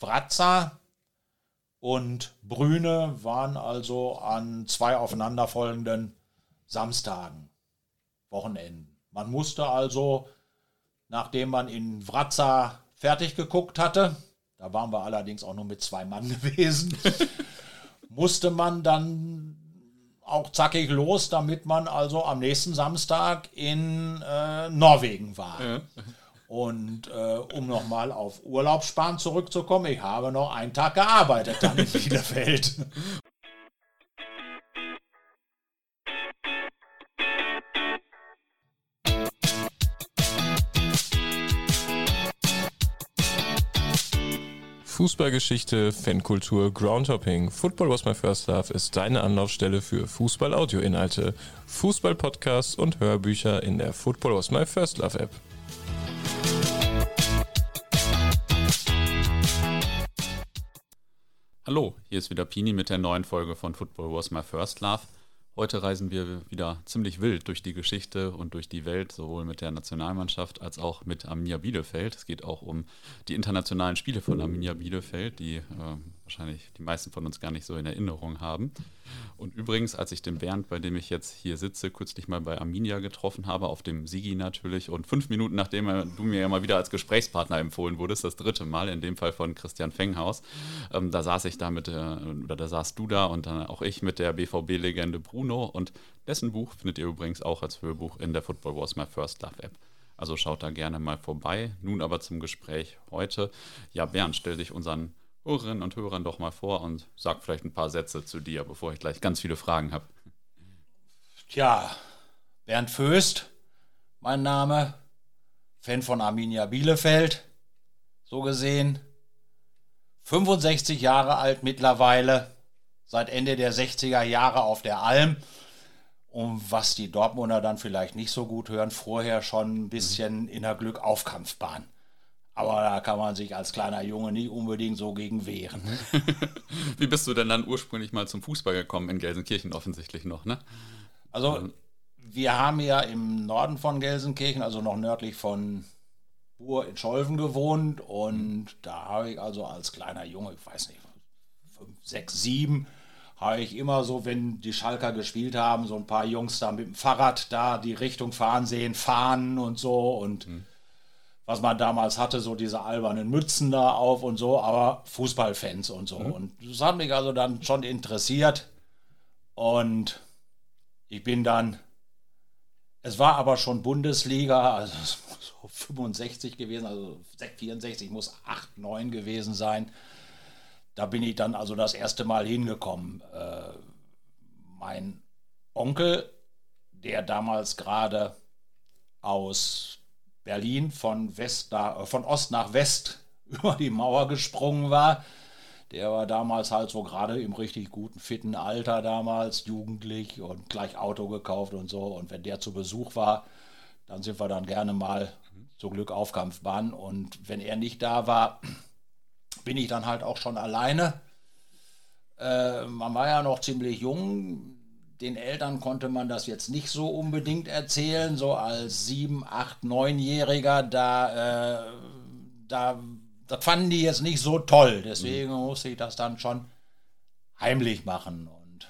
Wratza und Brüne waren also an zwei aufeinanderfolgenden Samstagen, Wochenenden. Man musste also, nachdem man in Wratza fertig geguckt hatte, da waren wir allerdings auch nur mit zwei Mann gewesen, musste man dann auch zackig los, damit man also am nächsten Samstag in äh, Norwegen war. Ja. Und äh, um nochmal auf Urlaubssparen zurückzukommen, ich habe noch einen Tag gearbeitet dann in Bielefeld. Fußballgeschichte, Fankultur, Groundhopping. Football was my first love ist deine Anlaufstelle für Fußball-Audio-Inhalte, Fußball-Podcasts und Hörbücher in der Football was my first love App. Hallo, hier ist wieder Pini mit der neuen Folge von Football was my first love. Heute reisen wir wieder ziemlich wild durch die Geschichte und durch die Welt, sowohl mit der Nationalmannschaft als auch mit Arminia Bielefeld. Es geht auch um die internationalen Spiele von Arminia Bielefeld, die äh, wahrscheinlich die meisten von uns gar nicht so in Erinnerung haben. Und übrigens, als ich den Bernd, bei dem ich jetzt hier sitze, kürzlich mal bei Arminia getroffen habe, auf dem Sigi natürlich, und fünf Minuten nachdem du mir ja mal wieder als Gesprächspartner empfohlen wurdest, das dritte Mal, in dem Fall von Christian Fenghaus, ähm, da saß ich da mit, äh, oder da saßt du da und dann auch ich mit der BVB-Legende Bruno und dessen Buch findet ihr übrigens auch als Hörbuch in der Football Wars My First Love App. Also schaut da gerne mal vorbei. Nun aber zum Gespräch heute. Ja, Bernd, stell dich unseren Hörerinnen und Hörern doch mal vor und sag vielleicht ein paar Sätze zu dir, bevor ich gleich ganz viele Fragen habe. Tja, Bernd Föst, mein Name, Fan von Arminia Bielefeld, so gesehen. 65 Jahre alt mittlerweile, seit Ende der 60er Jahre auf der Alm. Und was die Dortmunder dann vielleicht nicht so gut hören, vorher schon ein bisschen in der Glückaufkampfbahn. Aber da kann man sich als kleiner Junge nicht unbedingt so gegen wehren. Wie bist du denn dann ursprünglich mal zum Fußball gekommen? In Gelsenkirchen offensichtlich noch, ne? Also, wir haben ja im Norden von Gelsenkirchen, also noch nördlich von Buhr in Scholven gewohnt. Und da habe ich also als kleiner Junge, ich weiß nicht, fünf, sechs, sieben, habe ich immer so, wenn die Schalker gespielt haben, so ein paar Jungs da mit dem Fahrrad da die Richtung fahren sehen, fahren und so. Und mhm was man damals hatte, so diese albernen Mützen da auf und so, aber Fußballfans und so. Mhm. Und das hat mich also dann schon interessiert. Und ich bin dann, es war aber schon Bundesliga, also so 65 gewesen, also 64 muss 8, 9 gewesen sein. Da bin ich dann also das erste Mal hingekommen. Äh, mein Onkel, der damals gerade aus Berlin von, West nach, äh, von Ost nach West über die Mauer gesprungen war. Der war damals halt so gerade im richtig guten, fitten Alter damals, jugendlich und gleich Auto gekauft und so. Und wenn der zu Besuch war, dann sind wir dann gerne mal zum Glück auf Kampfbahn. Und wenn er nicht da war, bin ich dann halt auch schon alleine. Äh, man war ja noch ziemlich jung den Eltern konnte man das jetzt nicht so unbedingt erzählen, so als sieben, acht, neunjähriger, da, äh, da, das fanden die jetzt nicht so toll. Deswegen mhm. musste ich das dann schon heimlich machen. Und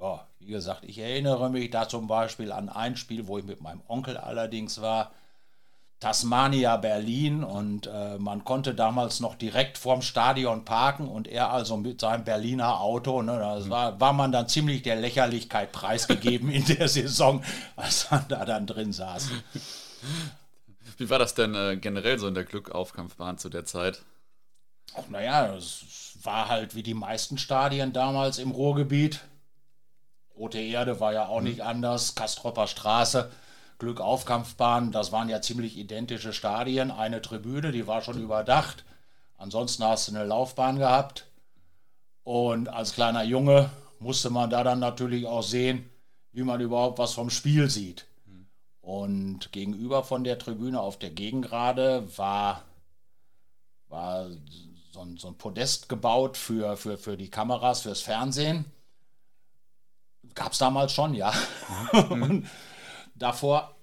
ja, wie gesagt, ich erinnere mich da zum Beispiel an ein Spiel, wo ich mit meinem Onkel allerdings war. Tasmania Berlin und äh, man konnte damals noch direkt vorm Stadion parken und er also mit seinem Berliner Auto, ne, das war, war man dann ziemlich der Lächerlichkeit preisgegeben in der Saison, als man da dann drin saß. Wie war das denn äh, generell so in der Glückaufkampfbahn zu der Zeit? Ach, naja, es war halt wie die meisten Stadien damals im Ruhrgebiet. Rote Erde war ja auch mhm. nicht anders, Kastropper Straße. Glück Aufkampfbahn, das waren ja ziemlich identische Stadien. Eine Tribüne, die war schon überdacht. Ansonsten hast du eine Laufbahn gehabt. Und als kleiner Junge musste man da dann natürlich auch sehen, wie man überhaupt was vom Spiel sieht. Und gegenüber von der Tribüne auf der Gegengrade war, war so ein, so ein Podest gebaut für, für, für die Kameras, fürs Fernsehen. Gab es damals schon, ja. Mhm. Davor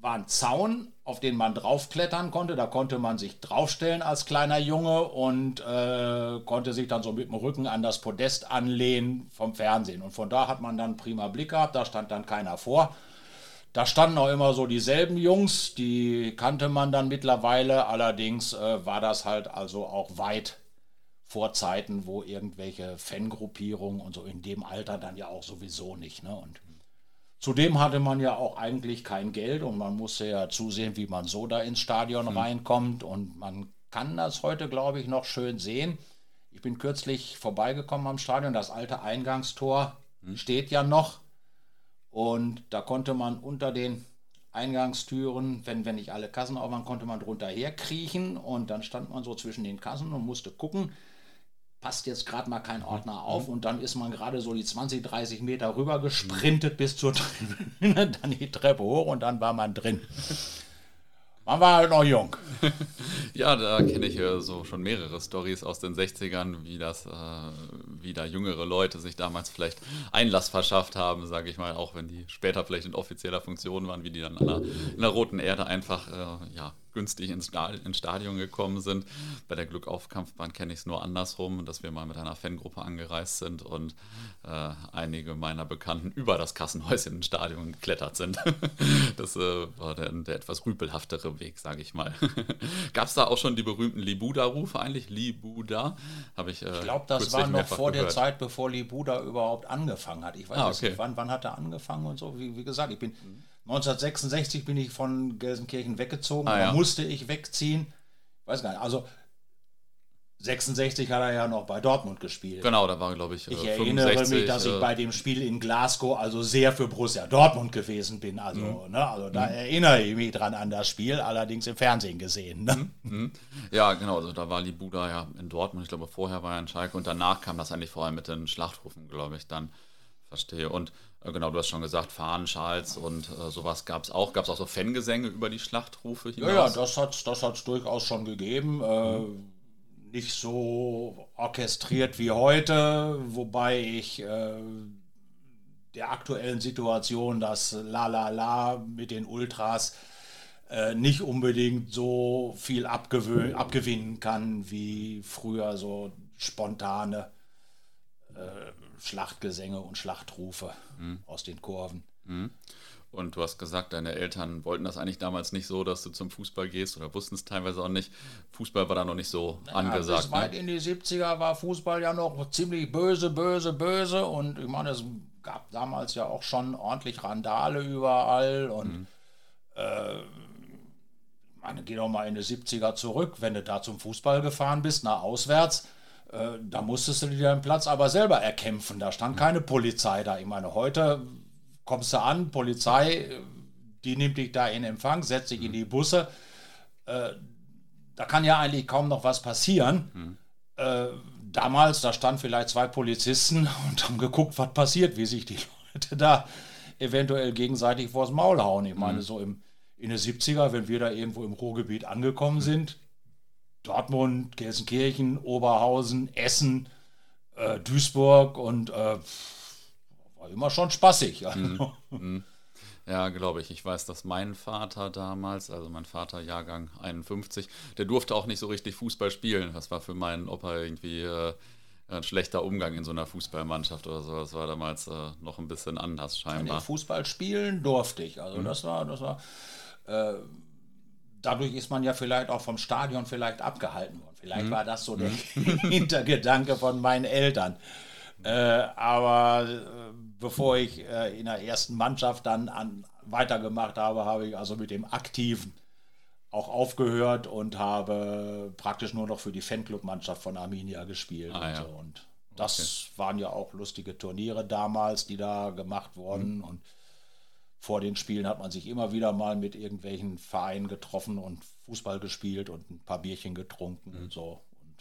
war ein Zaun, auf den man draufklettern konnte. Da konnte man sich draufstellen als kleiner Junge und äh, konnte sich dann so mit dem Rücken an das Podest anlehnen vom Fernsehen. Und von da hat man dann prima Blick gehabt, da stand dann keiner vor. Da standen auch immer so dieselben Jungs, die kannte man dann mittlerweile. Allerdings äh, war das halt also auch weit vor Zeiten, wo irgendwelche Fangruppierungen und so in dem Alter dann ja auch sowieso nicht. Ne? Und Zudem hatte man ja auch eigentlich kein Geld und man musste ja zusehen, wie man so da ins Stadion mhm. reinkommt. Und man kann das heute, glaube ich, noch schön sehen. Ich bin kürzlich vorbeigekommen am Stadion. Das alte Eingangstor mhm. steht ja noch. Und da konnte man unter den Eingangstüren, wenn, wenn nicht alle Kassen auf waren, konnte man drunter herkriechen. Und dann stand man so zwischen den Kassen und musste gucken, passt jetzt gerade mal kein Ordner auf und dann ist man gerade so die 20, 30 Meter rüber gesprintet bis zur Tribüne, dann die Treppe hoch und dann war man drin. Man war halt noch jung. ja, da kenne ich ja so schon mehrere Stories aus den 60ern, wie das, äh, wie da jüngere Leute sich damals vielleicht Einlass verschafft haben, sage ich mal, auch wenn die später vielleicht in offizieller Funktion waren, wie die dann an der, in der roten Erde einfach äh, ja, günstig ins Stadion gekommen sind. Bei der Glückaufkampfbahn kenne ich es nur andersrum, dass wir mal mit einer Fangruppe angereist sind und äh, einige meiner Bekannten über das Kassenhäuschen ins Stadion geklettert sind. das äh, war der, der, etwas rüpelhaftere Weg, sage ich mal. Gab es da auch schon die berühmten Libuda-Rufe eigentlich? Libuda? Habe ich. Äh, ich glaube, das war noch vor gehört. der Zeit, bevor Libuda überhaupt angefangen hat. Ich weiß ah, okay. nicht, wann, wann hat er angefangen und so. Wie, wie gesagt, ich bin. Mhm 1966 bin ich von Gelsenkirchen weggezogen, ah, ja. musste ich wegziehen. Weiß gar nicht. Also 66 hat er ja noch bei Dortmund gespielt. Genau, da war, glaube ich. Ich äh, erinnere 65, mich, dass ich äh, bei dem Spiel in Glasgow also sehr für Borussia Dortmund gewesen bin. Also, mhm. ne, also da mhm. erinnere ich mich dran an das Spiel, allerdings im Fernsehen gesehen. Ne? Mhm. mhm. Ja, genau. Also da war Libuda ja in Dortmund. Ich glaube, vorher war er in Schalke und danach kam das eigentlich vor allem mit den Schlachtrufen, glaube ich, dann. Verstehe. Und genau, du hast schon gesagt, Fahnenschals und äh, sowas gab es auch. Gab es auch so Fangesänge über die Schlachtrufe hinaus? Ja, ja, das hat es das durchaus schon gegeben. Äh, mhm. Nicht so orchestriert wie heute, wobei ich äh, der aktuellen Situation das La La La mit den Ultras äh, nicht unbedingt so viel abgewinnen kann wie früher so spontane äh, Schlachtgesänge und Schlachtrufe mhm. aus den Kurven. Mhm. Und du hast gesagt, deine Eltern wollten das eigentlich damals nicht so, dass du zum Fußball gehst oder wussten es teilweise auch nicht. Fußball war da noch nicht so naja, angesagt. Bis weit ne? in die 70er war Fußball ja noch ziemlich böse, böse, böse. Und ich meine, es gab damals ja auch schon ordentlich Randale überall. Und mhm. äh, ich meine, geh doch mal in die 70er zurück, wenn du da zum Fußball gefahren bist, nach auswärts äh, da musstest du dir deinen Platz aber selber erkämpfen. Da stand keine Polizei da. Ich meine, heute kommst du an, Polizei, die nimmt dich da in Empfang, setzt dich in die Busse. Äh, da kann ja eigentlich kaum noch was passieren. Mhm. Äh, damals, da standen vielleicht zwei Polizisten und haben geguckt, was passiert, wie sich die Leute da eventuell gegenseitig vors Maul hauen. Ich meine, mhm. so im, in den 70er, wenn wir da irgendwo im Ruhrgebiet angekommen sind, Dortmund, Gelsenkirchen, Oberhausen, Essen, äh, Duisburg und äh, war immer schon spaßig. Mhm. Mhm. Ja, glaube ich. Ich weiß, dass mein Vater damals, also mein Vater Jahrgang 51, der durfte auch nicht so richtig Fußball spielen. Das war für meinen Opa irgendwie äh, ein schlechter Umgang in so einer Fußballmannschaft oder so. Das war damals äh, noch ein bisschen anders scheinbar. Ja, Fußball spielen durfte ich. Also mhm. das war, das war äh, dadurch ist man ja vielleicht auch vom Stadion vielleicht abgehalten worden. Vielleicht mhm. war das so der mhm. Hintergedanke von meinen Eltern. Äh, aber äh, bevor ich äh, in der ersten Mannschaft dann an, weitergemacht habe, habe ich also mit dem Aktiven auch aufgehört und habe praktisch nur noch für die Fanclub-Mannschaft von Arminia gespielt. Ah, und, ja. so. und, das okay. waren ja auch lustige Turniere damals, die da gemacht wurden. Mhm. Und vor den Spielen hat man sich immer wieder mal mit irgendwelchen Vereinen getroffen und Fußball gespielt und ein paar Bierchen getrunken mhm. und so. Und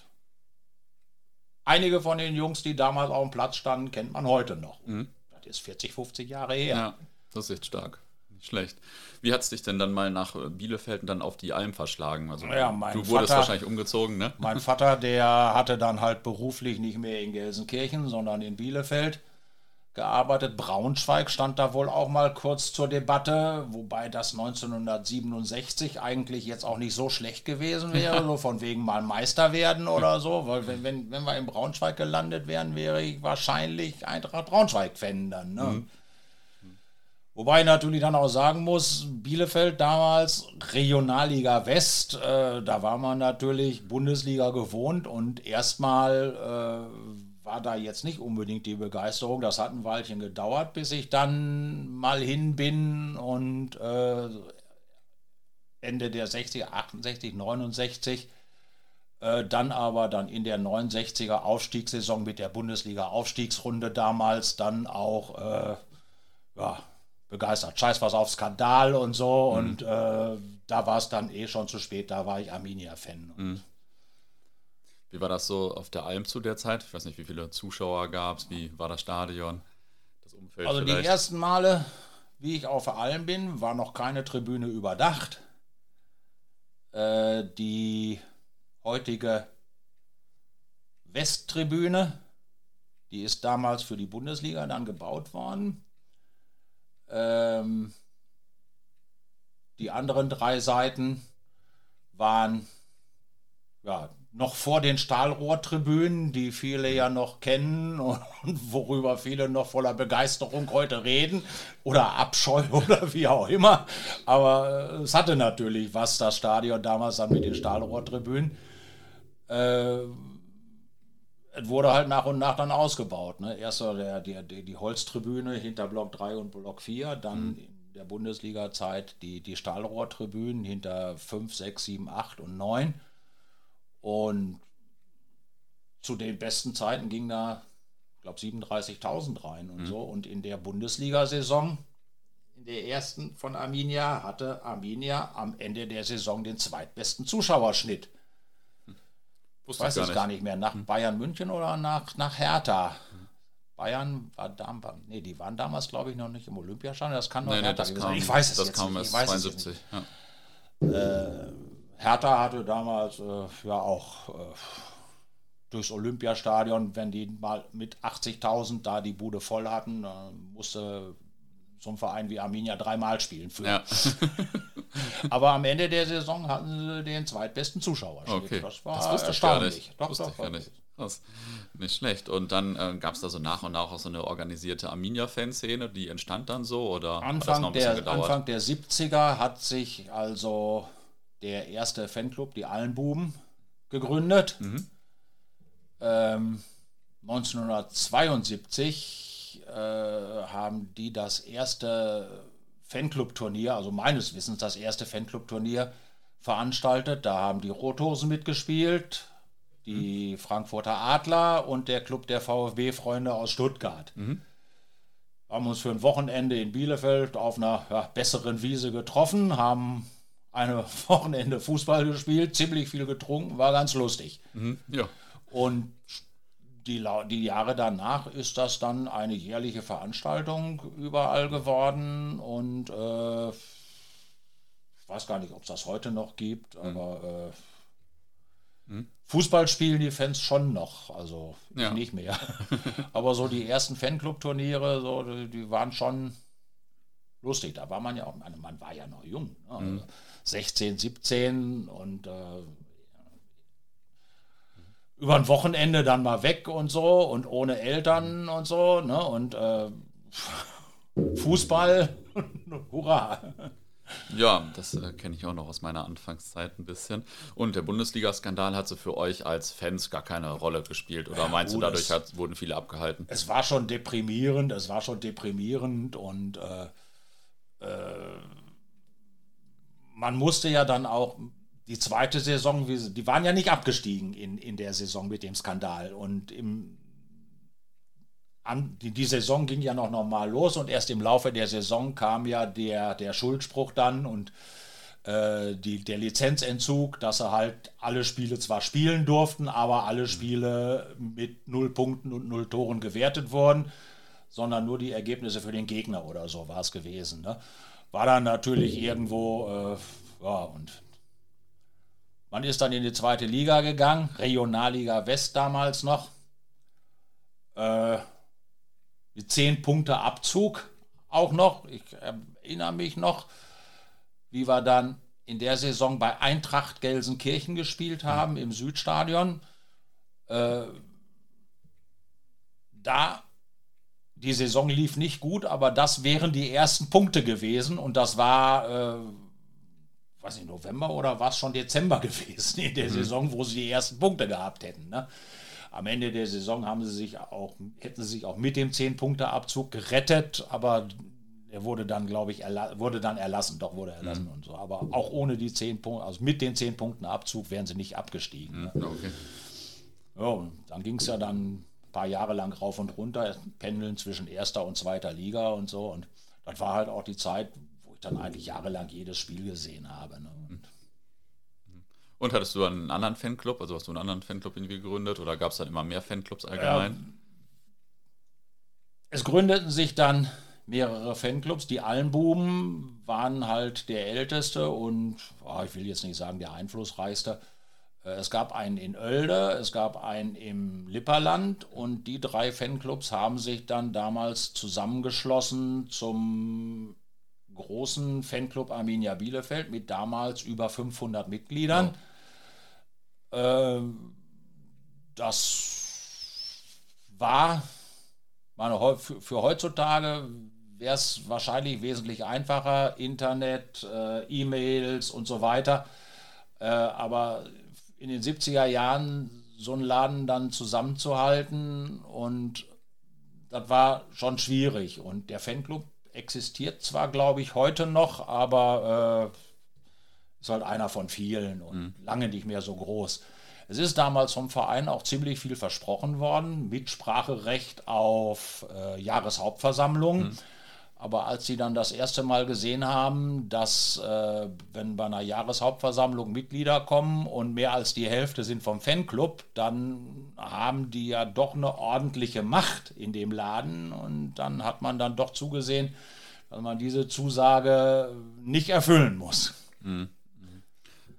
einige von den Jungs, die damals auf dem Platz standen, kennt man heute noch. Mhm. Das ist 40, 50 Jahre her. Ja, das ist echt stark. Nicht schlecht. Wie hat es dich denn dann mal nach Bielefeld und dann auf die Alm verschlagen? Also, ja, du wurdest Vater, wahrscheinlich umgezogen, ne? Mein Vater, der hatte dann halt beruflich nicht mehr in Gelsenkirchen, sondern in Bielefeld gearbeitet. Braunschweig stand da wohl auch mal kurz zur Debatte, wobei das 1967 eigentlich jetzt auch nicht so schlecht gewesen wäre, so von wegen mal Meister werden oder so, weil wenn, wenn, wenn wir in Braunschweig gelandet wären, wäre ich wahrscheinlich Eintracht Braunschweig-Fan dann. Ne? Mhm. Wobei ich natürlich dann auch sagen muss, Bielefeld damals Regionalliga West, äh, da war man natürlich Bundesliga gewohnt und erstmal äh, war da jetzt nicht unbedingt die Begeisterung. Das hat ein Weilchen gedauert, bis ich dann mal hin bin und äh, Ende der 60er, 68, 69 dann aber dann in der 69er Aufstiegssaison mit der Bundesliga-Aufstiegsrunde damals dann auch äh, ja, begeistert. Scheiß was auf Skandal und so. Mhm. Und äh, da war es dann eh schon zu spät. Da war ich Arminia-Fan. Mhm. Wie war das so auf der Alm zu der Zeit? Ich weiß nicht, wie viele Zuschauer gab es, wie war das Stadion, das Umfeld? Also vielleicht? die ersten Male, wie ich auf der Alm bin, war noch keine Tribüne überdacht. Äh, die heutige Westtribüne, die ist damals für die Bundesliga dann gebaut worden. Ähm, die anderen drei Seiten waren ja, noch vor den Stahlrohrtribünen, die viele ja noch kennen und worüber viele noch voller Begeisterung heute reden oder Abscheu oder wie auch immer. Aber äh, es hatte natürlich was, das Stadion damals dann mit den Stahlrohrtribünen. Äh, es wurde halt nach und nach dann ausgebaut. Ne? Erst der, der, die Holztribüne hinter Block 3 und Block 4, dann mhm. in der Bundesliga-Zeit die, die Stahlrohrtribünen hinter 5, 6, 7, 8 und 9. Und zu den besten Zeiten ging da, ich glaube, 37.000 rein und mhm. so. Und in der Bundesliga-Saison, in der ersten von Arminia, hatte Arminia am Ende der Saison den zweitbesten Zuschauerschnitt. Wusste weiß ich gar, gar nicht. mehr. Nach hm. Bayern München oder nach, nach Hertha? Bayern war damals, nee, die waren damals, glaube ich, noch nicht im Olympiastadion. Das kann nur nee, Hertha nee, das kam, Ich weiß es das jetzt kam nicht. Ich weiß 72. Ja. Äh, Hertha hatte damals äh, ja auch äh, durchs Olympiastadion, wenn die mal mit 80.000 da die Bude voll hatten, musste so ein Verein wie Arminia dreimal spielen für. Ja. Aber am Ende der Saison hatten sie den zweitbesten Zuschauer. Okay. Das war das erstaunlich. Ich doch, wusste doch, ich nicht. Krass. Nicht schlecht. Und dann äh, gab es da so nach und nach auch so eine organisierte Arminia-Fanszene, die entstand dann so? Oder Anfang, der, Anfang der 70er hat sich also der erste Fanclub, die Allenbuben, gegründet. Mhm. Ähm, 1972 äh, haben die das erste Fanclub-Turnier, also meines Wissens das erste Fanclub-Turnier veranstaltet. Da haben die Rothosen mitgespielt, die mhm. Frankfurter Adler und der Club der VfB-Freunde aus Stuttgart. Mhm. Haben uns für ein Wochenende in Bielefeld auf einer ja, besseren Wiese getroffen, haben eine Wochenende Fußball gespielt, ziemlich viel getrunken, war ganz lustig. Mhm, ja. Und die, die Jahre danach ist das dann eine jährliche Veranstaltung überall geworden und äh, ich weiß gar nicht, ob es das heute noch gibt, mhm. aber äh, mhm. Fußball spielen die Fans schon noch, also ja. nicht mehr. aber so die ersten Fanclub-Turniere, so, die, die, waren schon lustig. Da war man ja auch, man war ja noch jung, ne? also mhm. 16, 17 und äh, über ein Wochenende dann mal weg und so und ohne Eltern und so, ne? Und äh, Fußball, hurra. Ja, das äh, kenne ich auch noch aus meiner Anfangszeit ein bisschen. Und der Bundesliga-Skandal hat so für euch als Fans gar keine Rolle gespielt. Oder ja, meinst gut, du, dadurch hat, wurden viele abgehalten? Es war schon deprimierend, es war schon deprimierend und äh, äh, man musste ja dann auch die zweite Saison, die waren ja nicht abgestiegen in, in der Saison mit dem Skandal. Und im, an, die, die Saison ging ja noch normal los und erst im Laufe der Saison kam ja der, der Schuldspruch dann und äh, die, der Lizenzentzug, dass sie halt alle Spiele zwar spielen durften, aber alle Spiele mit null Punkten und null Toren gewertet wurden, sondern nur die Ergebnisse für den Gegner oder so war es gewesen. Ne? War dann natürlich irgendwo, äh, ja, und man ist dann in die zweite Liga gegangen, Regionalliga West damals noch. Äh, die 10 Punkte Abzug auch noch. Ich erinnere mich noch, wie wir dann in der Saison bei Eintracht Gelsenkirchen gespielt haben im Südstadion. Äh, da die Saison lief nicht gut, aber das wären die ersten Punkte gewesen und das war, äh, weiß nicht, November oder war es schon Dezember gewesen in der mhm. Saison, wo sie die ersten Punkte gehabt hätten. Ne? Am Ende der Saison haben sie sich auch, hätten sie sich auch mit dem 10-Punkte-Abzug gerettet, aber er wurde dann, glaube ich, wurde dann erlassen, doch wurde erlassen mhm. und so. Aber auch ohne die 10 Punkte, also mit den 10 Punkten Abzug wären sie nicht abgestiegen. Ne? Okay. Ja, dann ging es ja dann ein paar Jahre lang rauf und runter, pendeln zwischen erster und zweiter Liga und so. Und das war halt auch die Zeit, wo ich dann eigentlich jahrelang jedes Spiel gesehen habe. Ne? Und, und hattest du einen anderen Fanclub? Also hast du einen anderen Fanclub irgendwie gegründet oder gab es dann immer mehr Fanclubs allgemein? Ja, es gründeten sich dann mehrere Fanclubs. Die Allenbuben waren halt der älteste und oh, ich will jetzt nicht sagen der einflussreichste. Äh, es gab einen in Oelde, es gab einen im Lipperland und die drei Fanclubs haben sich dann damals zusammengeschlossen zum großen Fanclub Arminia Bielefeld mit damals über 500 Mitgliedern. Ja. Das war meine, für heutzutage wäre es wahrscheinlich wesentlich einfacher, Internet, äh, E-Mails und so weiter. Äh, aber in den 70er Jahren so einen Laden dann zusammenzuhalten und das war schon schwierig. Und der Fanclub existiert zwar, glaube ich, heute noch, aber äh, ist halt einer von vielen und mhm. lange nicht mehr so groß. Es ist damals vom Verein auch ziemlich viel versprochen worden, Mitspracherecht auf äh, Jahreshauptversammlungen. Mhm. Aber als sie dann das erste Mal gesehen haben, dass äh, wenn bei einer Jahreshauptversammlung Mitglieder kommen und mehr als die Hälfte sind vom Fanclub, dann haben die ja doch eine ordentliche Macht in dem Laden. Und dann hat man dann doch zugesehen, dass man diese Zusage nicht erfüllen muss. Mhm.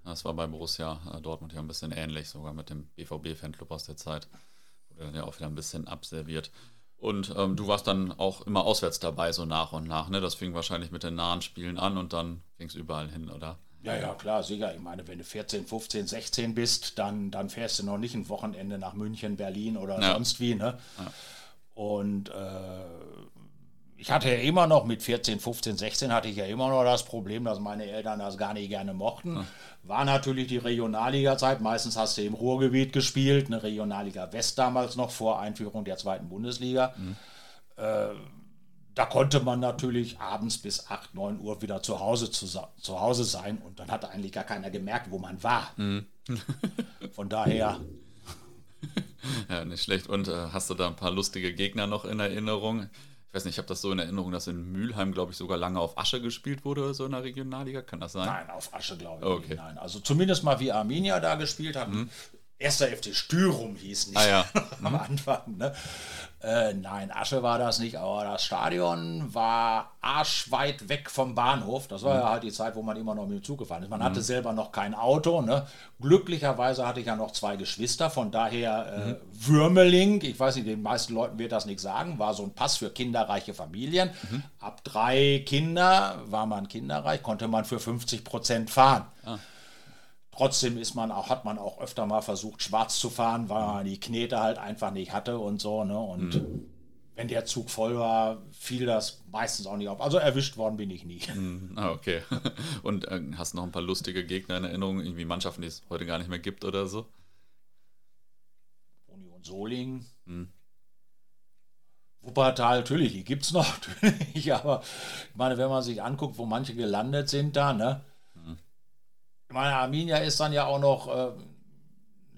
Das war bei Borussia äh, Dortmund ja ein bisschen ähnlich, sogar mit dem BVB-Fanclub aus der Zeit. Wurde dann ja auch wieder ein bisschen abserviert. Und ähm, du warst dann auch immer auswärts dabei, so nach und nach. Ne? Das fing wahrscheinlich mit den nahen Spielen an und dann ging es überall hin, oder? Ja, ja, klar, sicher. Ich meine, wenn du 14, 15, 16 bist, dann, dann fährst du noch nicht ein Wochenende nach München, Berlin oder ja. sonst wie. Ne? Ja. Und äh, ich hatte ja immer noch mit 14, 15, 16 hatte ich ja immer noch das Problem, dass meine Eltern das gar nicht gerne mochten. War natürlich die Regionalliga-Zeit. Meistens hast du im Ruhrgebiet gespielt, eine Regionalliga West damals noch vor Einführung der zweiten Bundesliga. Hm. Äh, da konnte man natürlich abends bis 8, 9 Uhr wieder zu Hause, zu, zu Hause sein und dann hat eigentlich gar keiner gemerkt, wo man war. Hm. Von daher. Ja, nicht schlecht. Und äh, hast du da ein paar lustige Gegner noch in Erinnerung? Ich weiß nicht, ich habe das so in Erinnerung, dass in Mülheim, glaube ich, sogar lange auf Asche gespielt wurde oder so in der Regionalliga. Kann das sein? Nein, auf Asche, glaube ich. Okay. Nein, also zumindest mal wie Arminia da gespielt hat. Mhm. Erster FC Stürum hieß nicht ah, ja. am mhm. Anfang. Ne? Äh, nein, Asche war das nicht, aber das Stadion war arschweit weg vom Bahnhof. Das war mhm. ja halt die Zeit, wo man immer noch mit dem Zug gefahren ist. Man mhm. hatte selber noch kein Auto. Ne? Glücklicherweise hatte ich ja noch zwei Geschwister, von daher äh, mhm. Würmeling, ich weiß nicht, den meisten Leuten wird das nicht sagen, war so ein Pass für kinderreiche Familien. Mhm. Ab drei Kinder war man kinderreich, konnte man für 50 Prozent fahren. Ah. Trotzdem ist man auch, hat man auch öfter mal versucht, schwarz zu fahren, weil man die Knete halt einfach nicht hatte und so. Ne? Und mhm. wenn der Zug voll war, fiel das meistens auch nicht auf. Also erwischt worden bin ich nie. Mhm. Ah, okay. Und äh, hast noch ein paar lustige Gegner in Erinnerung, irgendwie Mannschaften, die es heute gar nicht mehr gibt oder so? Union Solingen. Mhm. Wuppertal, natürlich, die gibt es noch, natürlich, aber ich meine, wenn man sich anguckt, wo manche gelandet sind da, ne? Meine, Arminia ist dann ja auch noch, äh,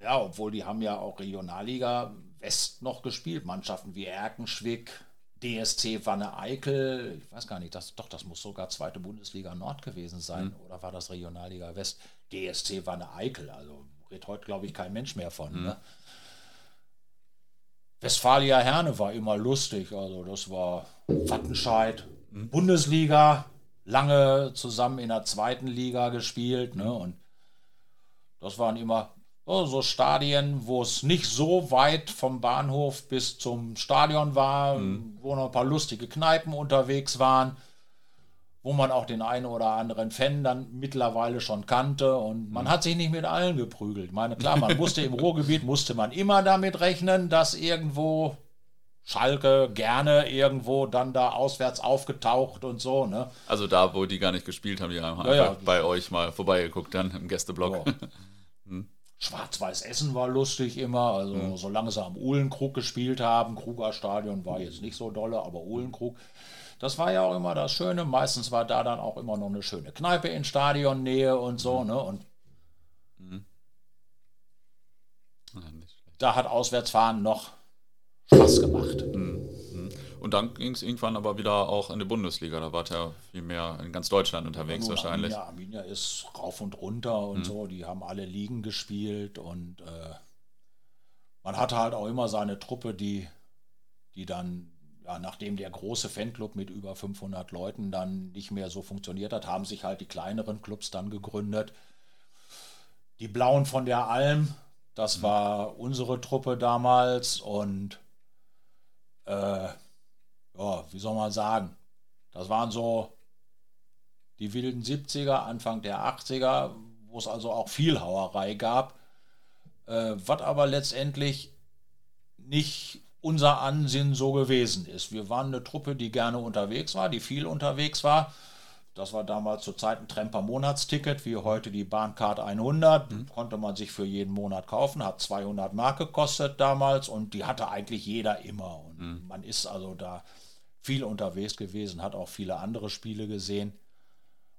ja, obwohl die haben ja auch Regionalliga West noch gespielt. Mannschaften wie Erkenschwick, DSC Wanne Eickel, ich weiß gar nicht, das, doch, das muss sogar zweite Bundesliga Nord gewesen sein. Mhm. Oder war das Regionalliga West? DSC Wanne Eickel, also redet heute, glaube ich, kein Mensch mehr von. Mhm. Ne? Westfalia Herne war immer lustig, also das war Wattenscheid, mhm. Bundesliga, lange zusammen in der zweiten Liga gespielt. Ne? Und das waren immer so, so Stadien, wo es nicht so weit vom Bahnhof bis zum Stadion war, mhm. wo noch ein paar lustige Kneipen unterwegs waren, wo man auch den einen oder anderen Fan dann mittlerweile schon kannte und man mhm. hat sich nicht mit allen geprügelt. Ich meine, klar, man musste im Ruhrgebiet, musste man immer damit rechnen, dass irgendwo Schalke gerne irgendwo dann da auswärts aufgetaucht und so. Ne? Also da, wo die gar nicht gespielt haben, die haben ja, ja. bei euch mal vorbeigeguckt dann im Gästeblock. Ja. hm. Schwarz-Weiß Essen war lustig immer, also mhm. solange sie am Uhlenkrug gespielt haben, Kruger Stadion war jetzt nicht so dolle, aber Uhlenkrug, das war ja auch immer das Schöne. Meistens war da dann auch immer noch eine schöne Kneipe in Stadionnähe und so, mhm. ne? Und ja, da hat Auswärtsfahren noch Spaß gemacht. Mhm. Und dann ging es irgendwann aber wieder auch in die Bundesliga. Da war ja viel mehr in ganz Deutschland unterwegs Nun, wahrscheinlich. Arminia, Arminia ist rauf und runter und mhm. so. Die haben alle Ligen gespielt und äh, man hatte halt auch immer seine Truppe, die, die dann, ja, nachdem der große Fanclub mit über 500 Leuten dann nicht mehr so funktioniert hat, haben sich halt die kleineren Clubs dann gegründet. Die Blauen von der Alm, das mhm. war unsere Truppe damals und äh, ja, wie soll man sagen, das waren so die wilden 70er, Anfang der 80er, wo es also auch viel Hauerei gab, äh, was aber letztendlich nicht unser Ansinnen so gewesen ist. Wir waren eine Truppe, die gerne unterwegs war, die viel unterwegs war. Das war damals zur Zeit ein Tremper Monatsticket, wie heute die Bahncard 100. Mhm. Konnte man sich für jeden Monat kaufen, hat 200 Mark gekostet damals und die hatte eigentlich jeder immer. Und mhm. man ist also da viel unterwegs gewesen, hat auch viele andere Spiele gesehen.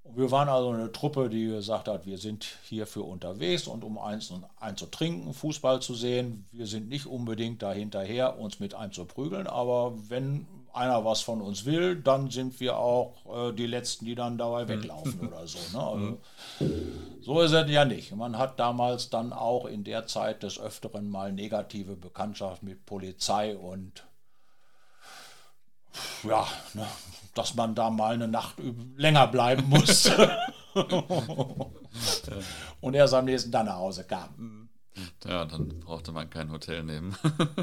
Und wir waren also eine Truppe, die gesagt hat, wir sind hierfür unterwegs und um eins, und ein zu trinken, Fußball zu sehen. Wir sind nicht unbedingt dahinterher, uns mit einem zu prügeln, aber wenn einer was von uns will, dann sind wir auch äh, die Letzten, die dann dabei weglaufen mhm. oder so. Ne? Also, mhm. so ist es ja nicht. Man hat damals dann auch in der Zeit des Öfteren mal negative Bekanntschaft mit Polizei und ja, ne, dass man da mal eine Nacht länger bleiben musste. und erst am nächsten Tag nach Hause kam. Ja, dann brauchte man kein Hotel nehmen.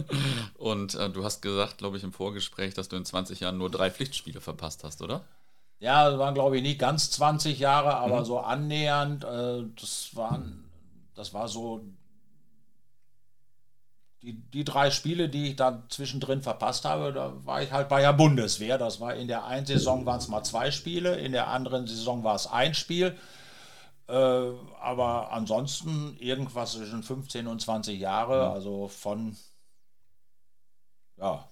und äh, du hast gesagt, glaube ich, im Vorgespräch, dass du in 20 Jahren nur drei Pflichtspiele verpasst hast, oder? Ja, das waren, glaube ich, nicht ganz 20 Jahre, aber mhm. so annähernd. Äh, das, waren, das war so die, die drei Spiele, die ich dann zwischendrin verpasst habe, da war ich halt bei der Bundeswehr. Das war in der einen Saison waren es mal zwei Spiele, in der anderen Saison war es ein Spiel. Äh, aber ansonsten irgendwas zwischen 15 und 20 Jahre, mhm. also von ja,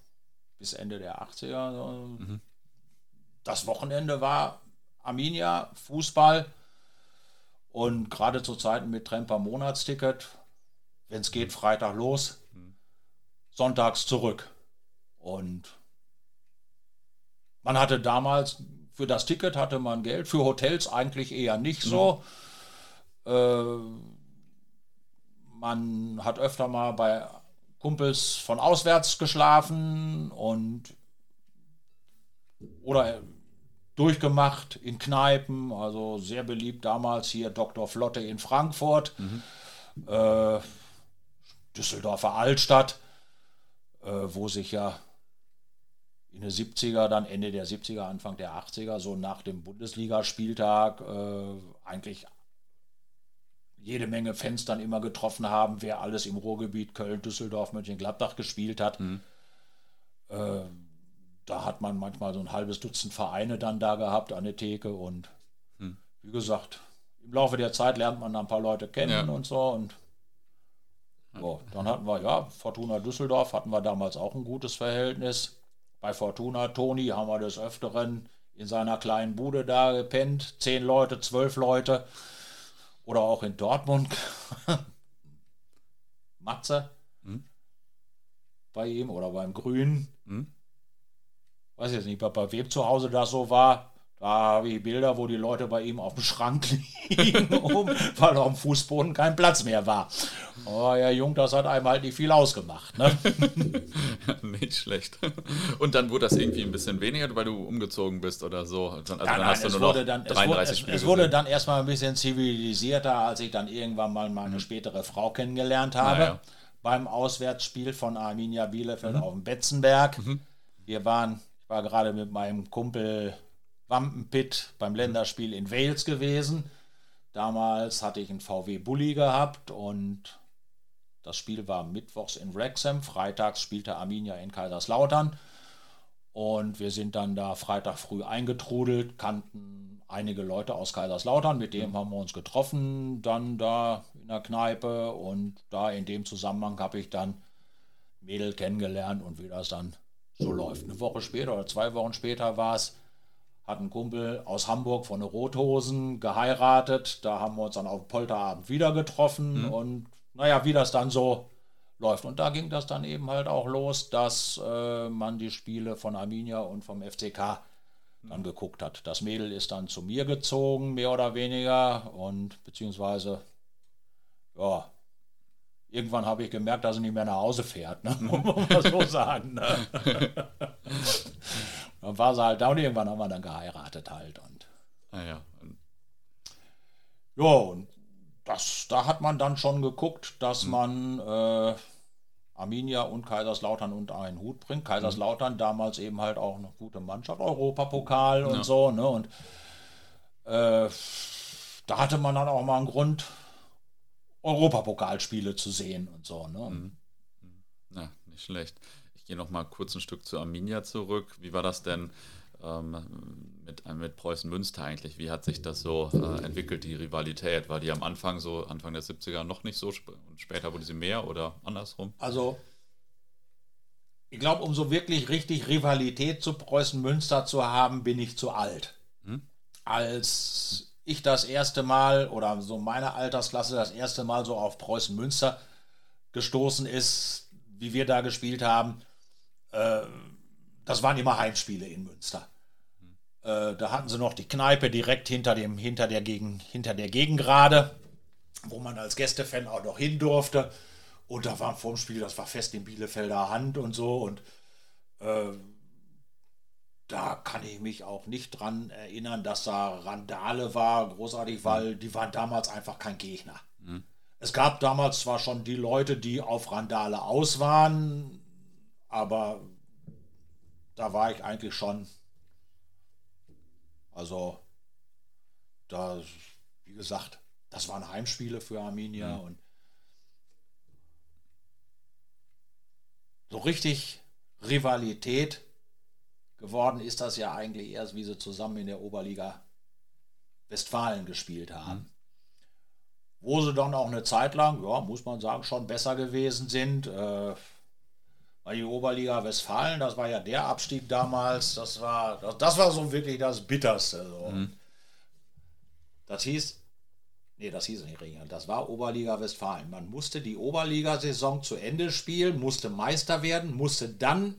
bis Ende der 80er. Mhm. Das Wochenende war Arminia, Fußball und gerade zu Zeiten mit Tremper Monatsticket, wenn es geht, Freitag los sonntags zurück. Und man hatte damals, für das Ticket hatte man Geld, für Hotels eigentlich eher nicht so. Mhm. Äh, man hat öfter mal bei Kumpels von auswärts geschlafen und oder durchgemacht in Kneipen, also sehr beliebt damals hier Dr. Flotte in Frankfurt, mhm. äh, Düsseldorfer Altstadt äh, wo sich ja in den 70er, dann Ende der 70er, Anfang der 80er, so nach dem Bundesligaspieltag äh, eigentlich jede Menge Fans dann immer getroffen haben, wer alles im Ruhrgebiet Köln, Düsseldorf, Mönchengladbach gespielt hat. Mhm. Äh, da hat man manchmal so ein halbes Dutzend Vereine dann da gehabt an der Theke und mhm. wie gesagt, im Laufe der Zeit lernt man dann ein paar Leute kennen ja. und so und so, dann hatten wir, ja, Fortuna Düsseldorf hatten wir damals auch ein gutes Verhältnis. Bei Fortuna Toni haben wir des Öfteren in seiner kleinen Bude da gepennt. Zehn Leute, zwölf Leute. Oder auch in Dortmund. Matze. Hm? Bei ihm oder beim Grünen. Hm? Weiß jetzt nicht, bei wem zu Hause das so war. Da habe ich Bilder, wo die Leute bei ihm auf dem Schrank liegen, um, weil auf dem Fußboden kein Platz mehr war. Oh ja, Jung, das hat einem halt nicht viel ausgemacht. Ne? nicht schlecht. Und dann wurde das irgendwie ein bisschen weniger, weil du umgezogen bist oder so. Also dann nein, hast du nur noch dann, 33 es, es, es wurde dann erstmal ein bisschen zivilisierter, als ich dann irgendwann mal meine mhm. spätere Frau kennengelernt habe. Ja. Beim Auswärtsspiel von Arminia Bielefeld mhm. auf dem Betzenberg. Mhm. Wir waren, ich war gerade mit meinem Kumpel Wampenpit beim Länderspiel in Wales gewesen. Damals hatte ich einen VW Bulli gehabt und das Spiel war mittwochs in Wrexham. Freitags spielte Arminia in Kaiserslautern. Und wir sind dann da Freitag früh eingetrudelt, kannten einige Leute aus Kaiserslautern, mit denen haben wir uns getroffen, dann da in der Kneipe. Und da in dem Zusammenhang habe ich dann Mädel kennengelernt und wie das dann so läuft. Eine Woche später oder zwei Wochen später war es, hat ein Kumpel aus Hamburg von den Rothosen geheiratet. Da haben wir uns dann auf Polterabend wieder getroffen mhm. und naja, wie das dann so läuft. Und da ging das dann eben halt auch los, dass äh, man die Spiele von Arminia und vom FCK dann geguckt hat. Das Mädel ist dann zu mir gezogen, mehr oder weniger, und beziehungsweise, ja, irgendwann habe ich gemerkt, dass sie nicht mehr nach Hause fährt, ne? muss man so sagen. Ne? Dann war sie halt da und irgendwann haben wir dann geheiratet halt. Und ah ja. Ja, und das, da hat man dann schon geguckt, dass mhm. man äh, Arminia und Kaiserslautern unter einen Hut bringt. Kaiserslautern mhm. damals eben halt auch eine gute Mannschaft, Europapokal und ja. so, ne? Und äh, da hatte man dann auch mal einen Grund, Europapokalspiele zu sehen und so, ne? Mhm. Ja, nicht schlecht gehe noch mal kurz ein Stück zu Arminia zurück. Wie war das denn ähm, mit, mit Preußen Münster eigentlich? Wie hat sich das so äh, entwickelt, die Rivalität? War die am Anfang so, Anfang der 70er noch nicht so und später wurde sie mehr oder andersrum? Also, ich glaube, um so wirklich richtig Rivalität zu Preußen Münster zu haben, bin ich zu alt. Hm? Als ich das erste Mal oder so meine Altersklasse das erste Mal so auf Preußen Münster gestoßen ist, wie wir da gespielt haben, äh, das waren immer Heimspiele in Münster. Äh, da hatten sie noch die Kneipe direkt hinter, dem, hinter, der, Gegen, hinter der Gegengrade, wo man als Gästefan auch noch hin durfte. Und da war vorm Spiel, das war fest in Bielefelder Hand und so. Und äh, da kann ich mich auch nicht dran erinnern, dass da Randale war, großartig, weil die waren damals einfach kein Gegner. Mhm. Es gab damals zwar schon die Leute, die auf Randale aus waren, aber da war ich eigentlich schon, also da, wie gesagt, das waren Heimspiele für Arminia mhm. und so richtig Rivalität geworden ist das ja eigentlich erst, wie sie zusammen in der Oberliga Westfalen gespielt haben. Mhm. Wo sie dann auch eine Zeit lang, ja, muss man sagen, schon besser gewesen sind. Äh, weil die Oberliga Westfalen, das war ja der Abstieg damals, das war, das, das war so wirklich das Bitterste. So. Mhm. Das hieß, nee, das hieß nicht Ringen, das war Oberliga Westfalen. Man musste die Oberligasaison zu Ende spielen, musste Meister werden, musste dann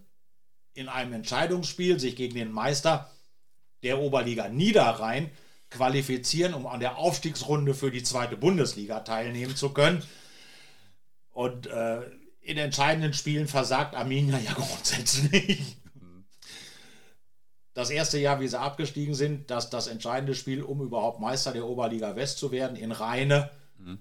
in einem Entscheidungsspiel sich gegen den Meister der Oberliga Niederrhein qualifizieren, um an der Aufstiegsrunde für die zweite Bundesliga teilnehmen zu können. Und äh, in entscheidenden Spielen versagt Arminia ja grundsätzlich. Das erste Jahr, wie sie abgestiegen sind, dass das entscheidende Spiel, um überhaupt Meister der Oberliga West zu werden, in Rheine,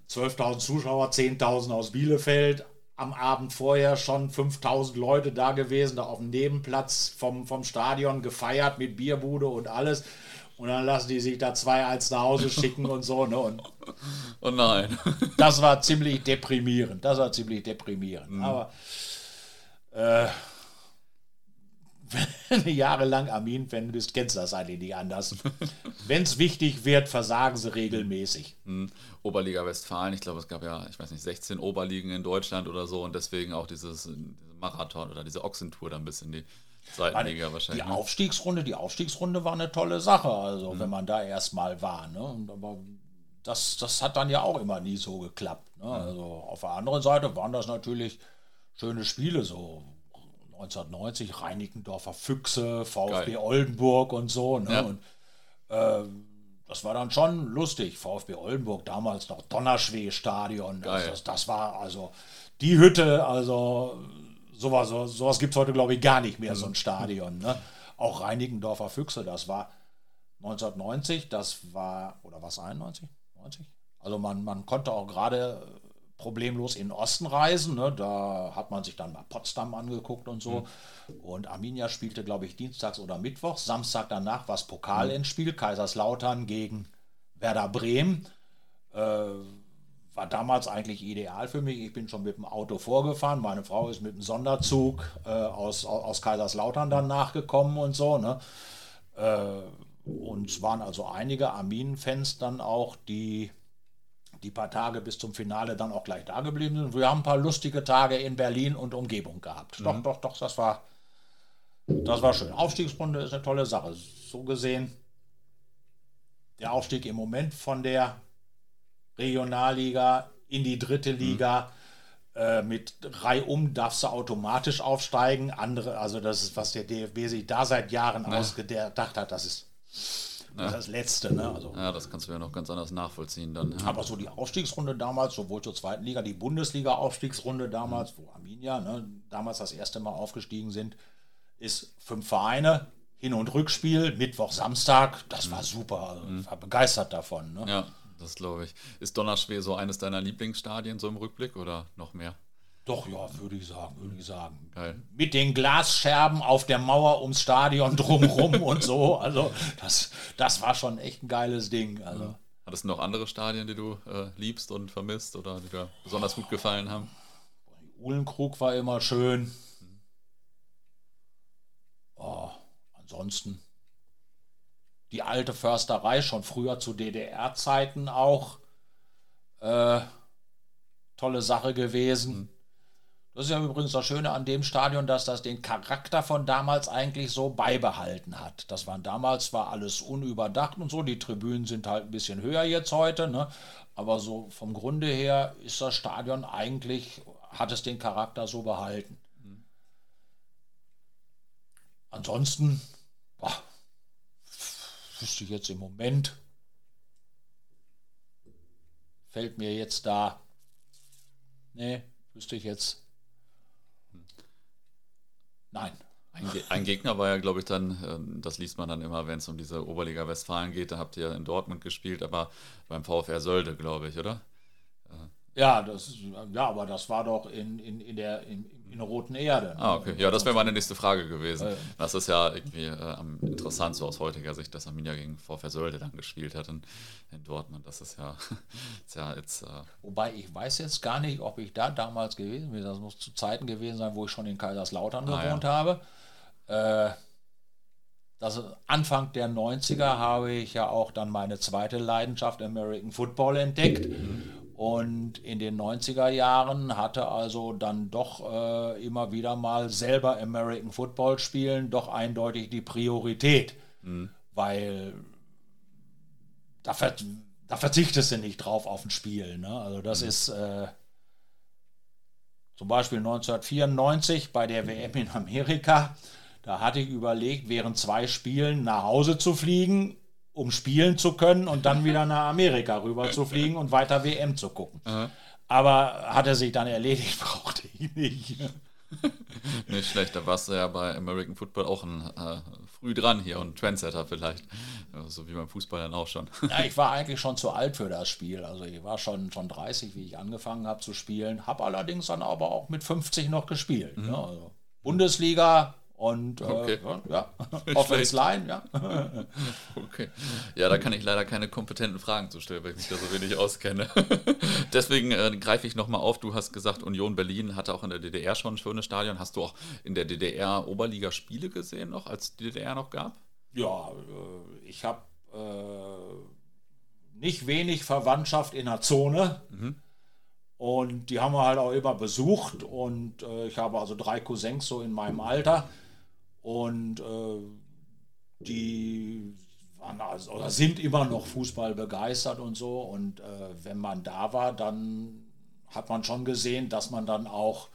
12.000 Zuschauer, 10.000 aus Bielefeld, am Abend vorher schon 5000 Leute da gewesen, da auf dem Nebenplatz vom, vom Stadion gefeiert mit Bierbude und alles. Und dann lassen die sich da zwei als nach Hause schicken und so. Ne? Und oh nein. das war ziemlich deprimierend. Das war ziemlich deprimierend. Mhm. Aber äh, wenn du jahrelang Armin-Fan bist, kennst du das eigentlich nicht anders. wenn es wichtig wird, versagen sie regelmäßig. Mhm. Oberliga Westfalen, ich glaube, es gab ja, ich weiß nicht, 16 Oberligen in Deutschland oder so und deswegen auch dieses Marathon oder diese Ochsentour dann bis in die Seitenliga wahrscheinlich. Die ne? Aufstiegsrunde, die Aufstiegsrunde war eine tolle Sache, also mhm. wenn man da erstmal war. Ne? Und aber das, das hat dann ja auch immer nie so geklappt. Ne? Mhm. Also auf der anderen Seite waren das natürlich schöne Spiele, so 1990 Reinickendorfer Füchse, VfB Geil. Oldenburg und so. Ne? Ja. Und Äh, das war dann schon lustig. VfB Oldenburg damals noch Donnerschwee-Stadion. Geil. Das, das war also die Hütte, also sowas, sowas gibt es heute, glaube ich, gar nicht mehr, so ein Stadion. Ne? Auch Reinickendorfer Füchse, das war 1990, das war, oder was 91? 90? Also man, man konnte auch gerade problemlos in den Osten reisen. Ne? Da hat man sich dann mal Potsdam angeguckt und so. Mhm. Und Arminia spielte, glaube ich, dienstags oder mittwochs. Samstag danach war es Pokalendspiel, Kaiserslautern gegen Werder Bremen. Äh, war damals eigentlich ideal für mich. Ich bin schon mit dem Auto vorgefahren. Meine Frau ist mit dem Sonderzug äh, aus, aus Kaiserslautern dann nachgekommen und so. Ne? Äh, und es waren also einige Arminen-Fans dann auch, die die paar Tage bis zum Finale dann auch gleich da geblieben sind. Wir haben ein paar lustige Tage in Berlin und Umgebung gehabt. Mhm. Doch, doch, doch, das war, das war schön. Aufstiegsrunde ist eine tolle Sache. So gesehen, der Aufstieg im Moment von der Regionalliga in die dritte mhm. Liga. Mhm. mit Reihum darfst du automatisch aufsteigen. Andere, also das ist, was der DFB sich da seit Jahren ja. ausgedacht hat, das ist ja. das Letzte. Ne? Also, ja, das kannst du ja noch ganz anders nachvollziehen dann. Ja. Aber so die Aufstiegsrunde damals, sowohl zur zweiten Liga, die Bundesliga-Aufstiegsrunde damals, wo Arminia ne, damals das erste Mal aufgestiegen sind, ist fünf Vereine, Hin- und Rückspiel, Mittwoch, Samstag, das war mhm. super. Also, mhm. war begeistert davon. Ne? Ja, das glaube ich. Ist Donnerschwee so eines deiner Lieblingsstadien so im Rückblick oder noch mehr? Doch, ja, würde ich sagen, würde ich sagen. Geil. Mit den Glasscherben auf der Mauer ums Stadion drumrum und so. Also, das, das war schon echt ein geiles Ding. Also. Hattest du noch andere Stadien, die du äh, liebst und vermisst oder die dir besonders gut gefallen haben? Uhlenkrug war immer schön. Oh, ansonsten die alte Försterei, schon früher zu DDR-Zeiten auch. Äh, tolle Sache gewesen. Mhm. Das ist ja übrigens das Schöne an dem Stadion, dass das den Charakter von damals eigentlich so beibehalten hat. Das waren damals war alles unüberdacht und so. Die Tribünen sind halt ein bisschen höher jetzt heute, ne? aber so vom Grunde her ist das Stadion eigentlich, hat es den Charakter so behalten. Mhm. Ansonsten, boah, wüsste ich jetzt im Moment, fällt mir jetzt da, nee, wüsste ich jetzt Nein. Ein, Ge ein, Gegner war ja, glaube ich, dann, ähm, das liest man dann immer, wenn es um diese Oberliga Westfalen geht, da habt ihr in Dortmund gespielt, aber beim VfR Sölde, glaube ich, oder? Ja, das, ja, aber das war doch in, in, in, der, in, in der Roten Erde. Ah, okay. Ja, das wäre meine nächste Frage gewesen. Das ist ja irgendwie äh, interessant, so aus heutiger Sicht, dass Arminia gegen VfR Sölde dann gespielt hat in, in Dortmund. Das ist ja, ist ja jetzt. Äh Wobei ich weiß jetzt gar nicht, ob ich da damals gewesen bin. Das muss zu Zeiten gewesen sein, wo ich schon in Kaiserslautern ah, gewohnt ja. habe. Äh, das Anfang der 90er habe ich ja auch dann meine zweite Leidenschaft American Football entdeckt. Mhm. Und in den 90er Jahren hatte also dann doch äh, immer wieder mal selber American Football spielen doch eindeutig die Priorität. Mhm. Weil da, ver da, verzichtest du nicht drauf auf ein Spiel. Ne? Also das mhm. ist äh, zum Beispiel 1994 bei der WM in Amerika. Da hatte ich überlegt, während zwei Spielen nach Hause zu fliegen um spielen zu können und dann wieder nach Amerika rüber zu fliegen und weiter WM zu gucken. Aha. Aber hat er sich dann erledigt, brauchte ich nicht. nicht schlecht, da warst du ja bei American Football auch ein, äh, früh dran hier und Trendsetter vielleicht. So wie beim Fußball dann auch schon. Ja, ich war eigentlich schon zu alt für das Spiel. Also ich war schon, schon 30, wie ich angefangen habe zu spielen. Habe allerdings dann aber auch mit 50 noch gespielt. Mhm. Ja, also Bundesliga, und äh, okay. ja, Offense Line, ja. okay. Ja, da kann ich leider keine kompetenten Fragen zu stellen, weil ich mich da so wenig auskenne. Deswegen äh, greife ich nochmal auf. Du hast gesagt, Union Berlin hatte auch in der DDR schon ein schönes Stadion. Hast du auch in der DDR Oberliga Spiele gesehen noch, als die DDR noch gab? Ja, äh, ich habe äh, nicht wenig Verwandtschaft in der Zone. Mhm. Und die haben wir halt auch immer besucht. Und äh, ich habe also drei Cousins so in meinem Alter. Und äh, die waren also, oder sind immer noch Fußball begeistert und so. Und äh, wenn man da war, dann hat man schon gesehen, dass man dann auch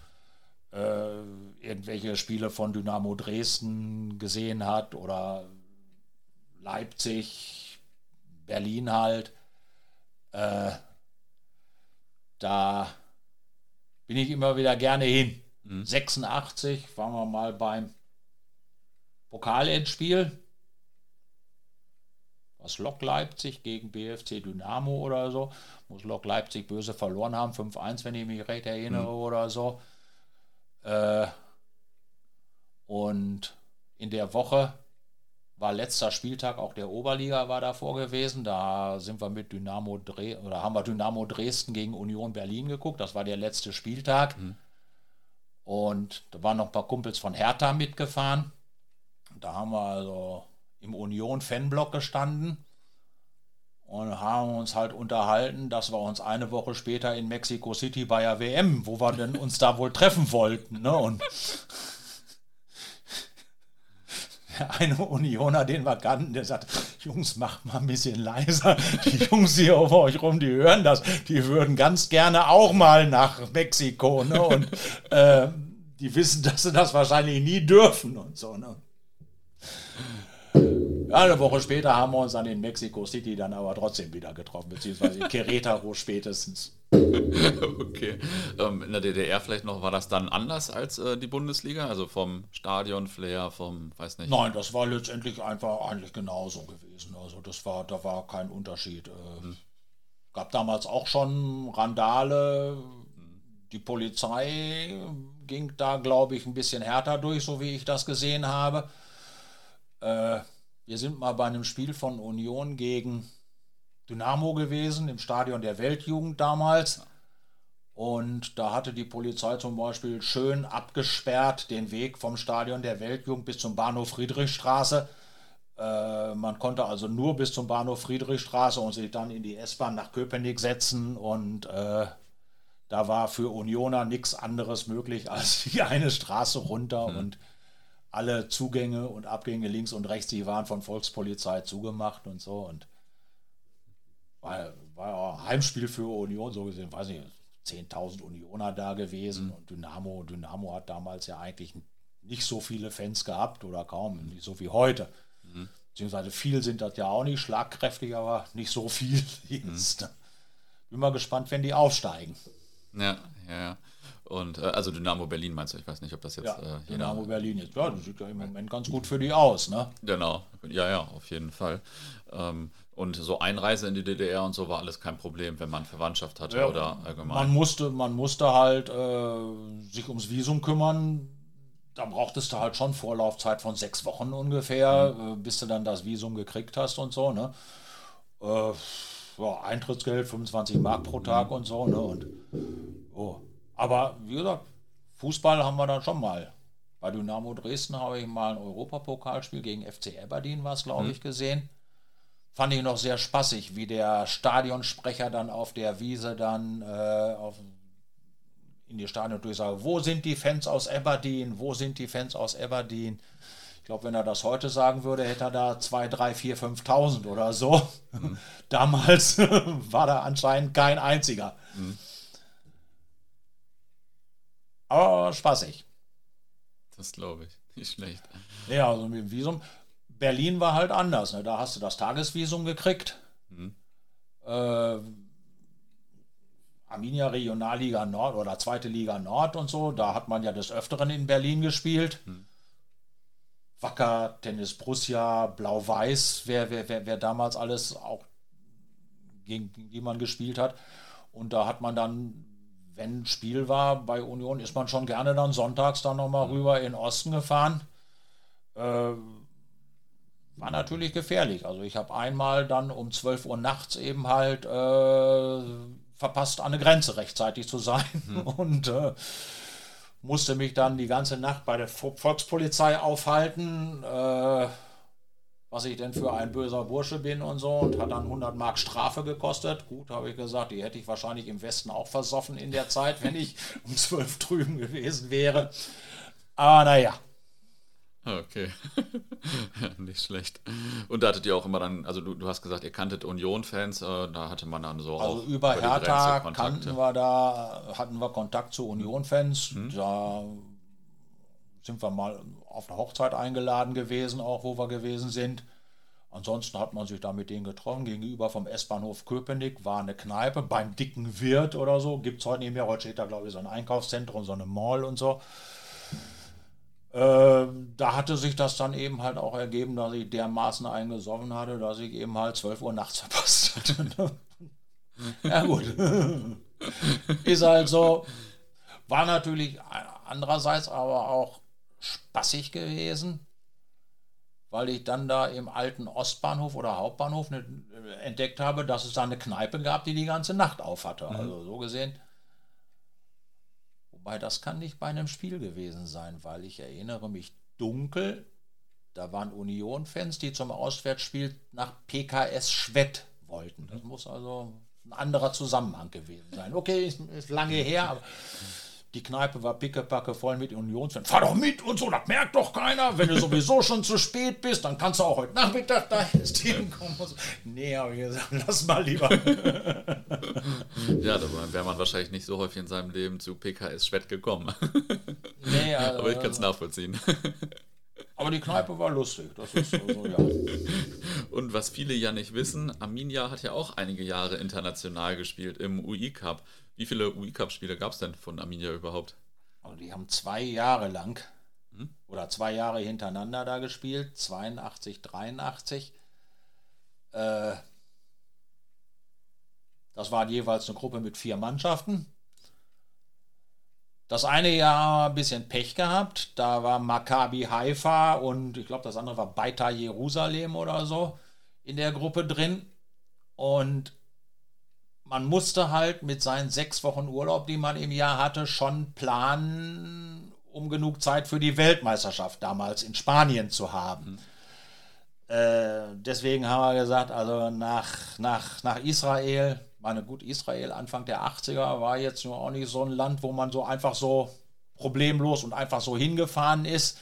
äh, irgendwelche Spiele von Dynamo Dresden gesehen hat oder Leipzig Berlin halt. Äh, da bin ich immer wieder gerne hin. Mhm. 86 waren wir mal beim Pokalendspiel. Was Lok Leipzig gegen BFC Dynamo oder so. Muss Lok Leipzig böse verloren haben, 5-1, wenn ich mich recht erinnere mhm. oder so. Äh, und in der Woche war letzter Spieltag, auch der Oberliga war davor gewesen. Da sind wir mit Dynamo Dre oder haben wir Dynamo Dresden gegen Union Berlin geguckt. Das war der letzte Spieltag. Mhm. Und da waren noch ein paar Kumpels von Hertha mitgefahren. Da haben wir also im Union-Fanblock gestanden und haben uns halt unterhalten, dass wir uns eine Woche später in Mexico City bei der WM, wo wir denn uns da wohl treffen wollten. Ne? Und eine Unioner, den wir kannten, der sagt, Jungs, macht mal ein bisschen leiser. Die Jungs hier auf euch rum, die hören das. Die würden ganz gerne auch mal nach Mexiko. Ne? Und äh, die wissen, dass sie das wahrscheinlich nie dürfen und so. Ne? Eine Woche später haben wir uns dann in Mexico City dann aber trotzdem wieder getroffen, beziehungsweise in Querétaro spätestens. okay. Ähm, in der DDR vielleicht noch, war das dann anders als äh, die Bundesliga? Also vom Stadion, Flair, vom, weiß nicht. Nein, das war letztendlich einfach eigentlich genauso gewesen. Also das war, da war kein Unterschied. Äh, hm. Gab damals auch schon Randale. Die Polizei ging da, glaube ich, ein bisschen härter durch, so wie ich das gesehen habe. Äh, wir sind mal bei einem Spiel von Union gegen Dynamo gewesen, im Stadion der Weltjugend damals. Und da hatte die Polizei zum Beispiel schön abgesperrt den Weg vom Stadion der Weltjugend bis zum Bahnhof Friedrichstraße. Äh, man konnte also nur bis zum Bahnhof Friedrichstraße und sich dann in die S-Bahn nach Köpenick setzen. Und äh, da war für Unioner nichts anderes möglich als die eine Straße runter. Mhm. Und alle Zugänge und Abgänge links und rechts, die waren von Volkspolizei zugemacht und so. Und war, war Heimspiel für Union, so gesehen, weiß nicht, 10.000 Unioner da gewesen. Mhm. Und Dynamo, Dynamo hat damals ja eigentlich nicht so viele Fans gehabt oder kaum, nicht so wie heute. Mhm. Beziehungsweise viel sind das ja auch nicht, schlagkräftig, aber nicht so viel. Mhm. Bin mal gespannt, wenn die aufsteigen. Ja. Und äh, also Dynamo Berlin meinst du? Ich weiß nicht, ob das jetzt. Ja, äh, Dynamo. Berlin jetzt. Ja, das sieht ja im Moment ganz gut für die aus, ne? Genau, ja, ja, auf jeden Fall. Ähm, und so Einreise in die DDR und so war alles kein Problem, wenn man Verwandtschaft hatte ja, oder allgemein. Man musste, man musste halt äh, sich ums Visum kümmern. Da brauchtest du halt schon Vorlaufzeit von sechs Wochen ungefähr, mhm. Äh, bis du dann das Visum gekriegt hast und so, ne? Äh, ja, Eintrittsgeld 25 Mark pro Tag und so, ne? Und oh. Aber wie gesagt, Fußball haben wir dann schon mal. Bei Dynamo Dresden habe ich mal ein Europapokalspiel gegen FC Aberdeen, was glaube mhm. ich, gesehen. Fand ich noch sehr spaßig, wie der Stadionsprecher dann auf der Wiese dann äh, auf, in die Stadion durchsage, wo sind die Fans aus Aberdeen, wo sind die Fans aus Aberdeen. Ich glaube, wenn er das heute sagen würde, hätte er da 2, 3, 4, 5.000 oder so. Mhm. Damals war da anscheinend kein einziger. Mhm. Aber spaßig. Das glaube ich. Nicht schlecht. Ja, also mit dem Visum. Berlin war halt anders. Ne? Da hast du das Tagesvisum gekriegt. Mhm. Äh, Arminia Regionalliga Nord oder zweite Liga Nord und so. Da hat man ja des Öfteren in Berlin gespielt. Mhm. Wacker, Tennis Brussia, Blau-Weiß, wer, wer, wer, wer damals alles auch gegen die man gespielt hat. Und da hat man dann wenn Spiel war bei Union, ist man schon gerne dann sonntags dann nochmal rüber in den Osten gefahren. Äh, war natürlich gefährlich. Also ich habe einmal dann um 12 Uhr nachts eben halt äh, verpasst, an der Grenze rechtzeitig zu sein mhm. und äh, musste mich dann die ganze Nacht bei der Volkspolizei aufhalten. Äh, was ich denn für ein böser Bursche bin und so und hat dann 100 Mark Strafe gekostet. Gut, habe ich gesagt, die hätte ich wahrscheinlich im Westen auch versoffen in der Zeit, wenn ich um 12 drüben gewesen wäre. Aber naja. Okay. nicht schlecht. Und da hattet ihr auch immer dann, also du, du hast gesagt, ihr kanntet Union-Fans, äh, da hatte man dann so also auch. über, über Hertha kannten wir da, hatten wir Kontakt zu Union-Fans. Mhm. Da sind wir mal auf eine Hochzeit eingeladen gewesen, auch wo wir gewesen sind. Ansonsten hat man sich da mit denen getroffen. Gegenüber vom S-Bahnhof Köpenick war eine Kneipe beim dicken Wirt oder so. Gibt es heute nicht mehr. Heute steht da, glaube ich, so ein Einkaufszentrum, so eine Mall und so. Äh, da hatte sich das dann eben halt auch ergeben, dass ich dermaßen eingesoffen hatte, dass ich eben halt 12 Uhr nachts verpasst hatte. Ne? ja, gut. Ist halt so. War natürlich andererseits aber auch spaßig gewesen weil ich dann da im alten Ostbahnhof oder Hauptbahnhof ne, entdeckt habe, dass es da eine Kneipe gab, die die ganze Nacht auf hatte. Mhm. Also so gesehen. Wobei das kann nicht bei einem Spiel gewesen sein, weil ich erinnere mich dunkel, da waren Union-Fans, die zum Auswärtsspiel nach PKS Schwett wollten. Das muss also ein anderer Zusammenhang gewesen sein. Okay, ist, ist lange her, aber die Kneipe war pickepacke voll mit Unionsfans. Fahr doch mit und so, das merkt doch keiner. Wenn du sowieso schon zu spät bist, dann kannst du auch heute Nachmittag da hinkommen. So. Nee, habe ich gesagt, lass mal lieber. ja, da wäre man wahrscheinlich nicht so häufig in seinem Leben zu PKS Schwett gekommen. Nee, also, Aber ich kann es nachvollziehen. Aber die Kneipe war lustig, das ist also, ja. Und was viele ja nicht wissen, Arminia hat ja auch einige Jahre international gespielt im UI Cup. Wie viele UI-Cup-Spiele gab es denn von Arminia überhaupt? Also die haben zwei Jahre lang hm? oder zwei Jahre hintereinander da gespielt, 82, 83. Äh, das war jeweils eine Gruppe mit vier Mannschaften. Das eine Jahr ein bisschen Pech gehabt. Da war Maccabi Haifa und ich glaube, das andere war Beitar Jerusalem oder so in der Gruppe drin. Und man musste halt mit seinen sechs Wochen Urlaub, die man im Jahr hatte, schon planen, um genug Zeit für die Weltmeisterschaft damals in Spanien zu haben. Mhm. Äh, deswegen haben wir gesagt, also nach, nach, nach Israel, meine gut, Israel Anfang der 80er war jetzt nur auch nicht so ein Land, wo man so einfach so problemlos und einfach so hingefahren ist.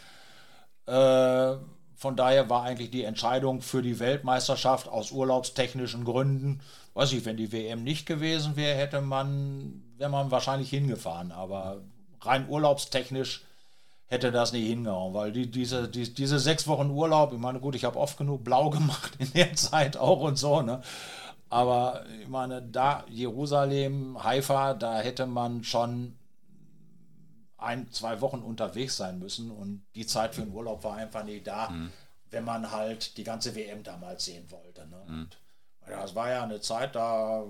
Äh, von daher war eigentlich die Entscheidung für die Weltmeisterschaft aus urlaubstechnischen Gründen weiß ich, wenn die WM nicht gewesen wäre, hätte man, wäre man wahrscheinlich hingefahren. Aber rein urlaubstechnisch hätte das nicht hingehauen, weil die, diese, die, diese sechs Wochen Urlaub, ich meine, gut, ich habe oft genug blau gemacht in der Zeit auch und so, ne? Aber ich meine, da Jerusalem, Haifa, da hätte man schon ein, zwei Wochen unterwegs sein müssen und die Zeit für den Urlaub war einfach nicht da, mhm. wenn man halt die ganze WM damals sehen wollte. Ne? Mhm. Ja, es war ja eine Zeit, da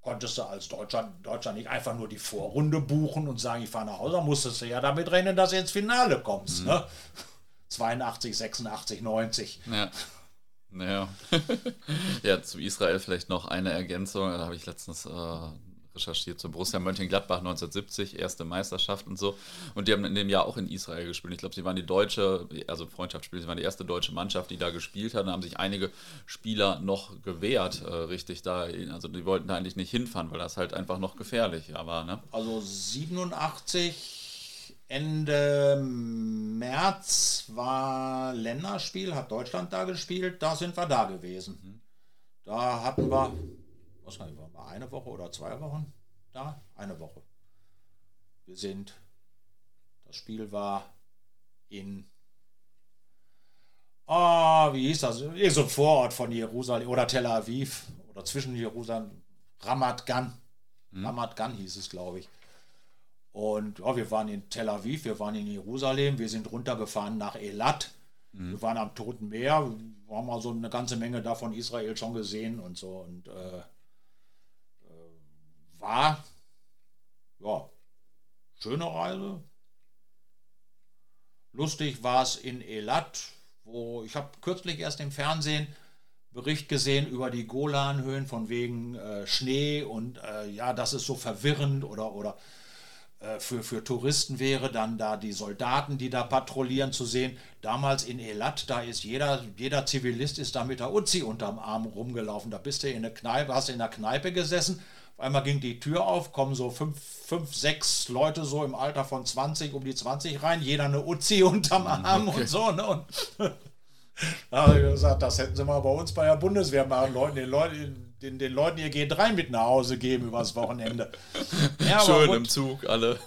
konntest du als Deutscher, Deutscher nicht einfach nur die Vorrunde buchen und sagen, ich fahre nach Hause, musstest du ja damit rechnen, dass du ins Finale kommst. Mhm. Ne? 82, 86, 90. Ja. Naja. ja, zu Israel vielleicht noch eine Ergänzung. Da habe ich letztens äh, recherchiert zu Borussia Mönchengladbach 1970, erste Meisterschaft und so. Und die haben in dem Jahr auch in Israel gespielt. Ich glaube, sie waren die deutsche, also Freundschaftsspiele, sie waren die erste deutsche Mannschaft, die da gespielt hat. Da haben sich einige Spieler noch gewehrt, äh, richtig da. Also die wollten da eigentlich nicht hinfahren, weil das halt einfach noch gefährlich war. Ne? Also 87. Ende März war Länderspiel, hat Deutschland da gespielt, da sind wir da gewesen. Mhm. Da hatten wir was kann ich, war eine Woche oder zwei Wochen da? Eine Woche. Wir sind, das Spiel war in, ah, wie hieß das? Irgend so ein Vorort von Jerusalem oder Tel Aviv oder zwischen Jerusalem, Ramat Gan. Mhm. Ramat Gan hieß es, glaube ich. Und ja, wir waren in Tel Aviv, wir waren in Jerusalem, wir sind runtergefahren nach Elat. Mhm. Wir waren am Toten Meer, wir haben also eine ganze Menge davon Israel schon gesehen und so. Und äh, war, ja, schöne Reise. Lustig war es in Elat, wo ich habe kürzlich erst im Fernsehen Bericht gesehen über die Golanhöhen von wegen äh, Schnee und äh, ja, das ist so verwirrend oder, oder äh, für, für Touristen wäre dann da die Soldaten, die da patrouillieren zu sehen. Damals in Elat, da ist jeder, jeder Zivilist ist da mit der Uzi unterm Arm rumgelaufen. Da bist du in der Kneipe, hast in der Kneipe gesessen einmal ging die Tür auf, kommen so fünf, fünf, sechs Leute so im Alter von 20 um die 20 rein, jeder eine Uzi unterm mhm, Arm okay. und so. Ne? Und da habe ich gesagt, das hätten sie mal bei uns bei der Bundeswehr machen, Leuten, den Leuten, den, den Leuten ihr G3 mit nach Hause geben übers Wochenende. Ja, Schön gut, im Zug, alle.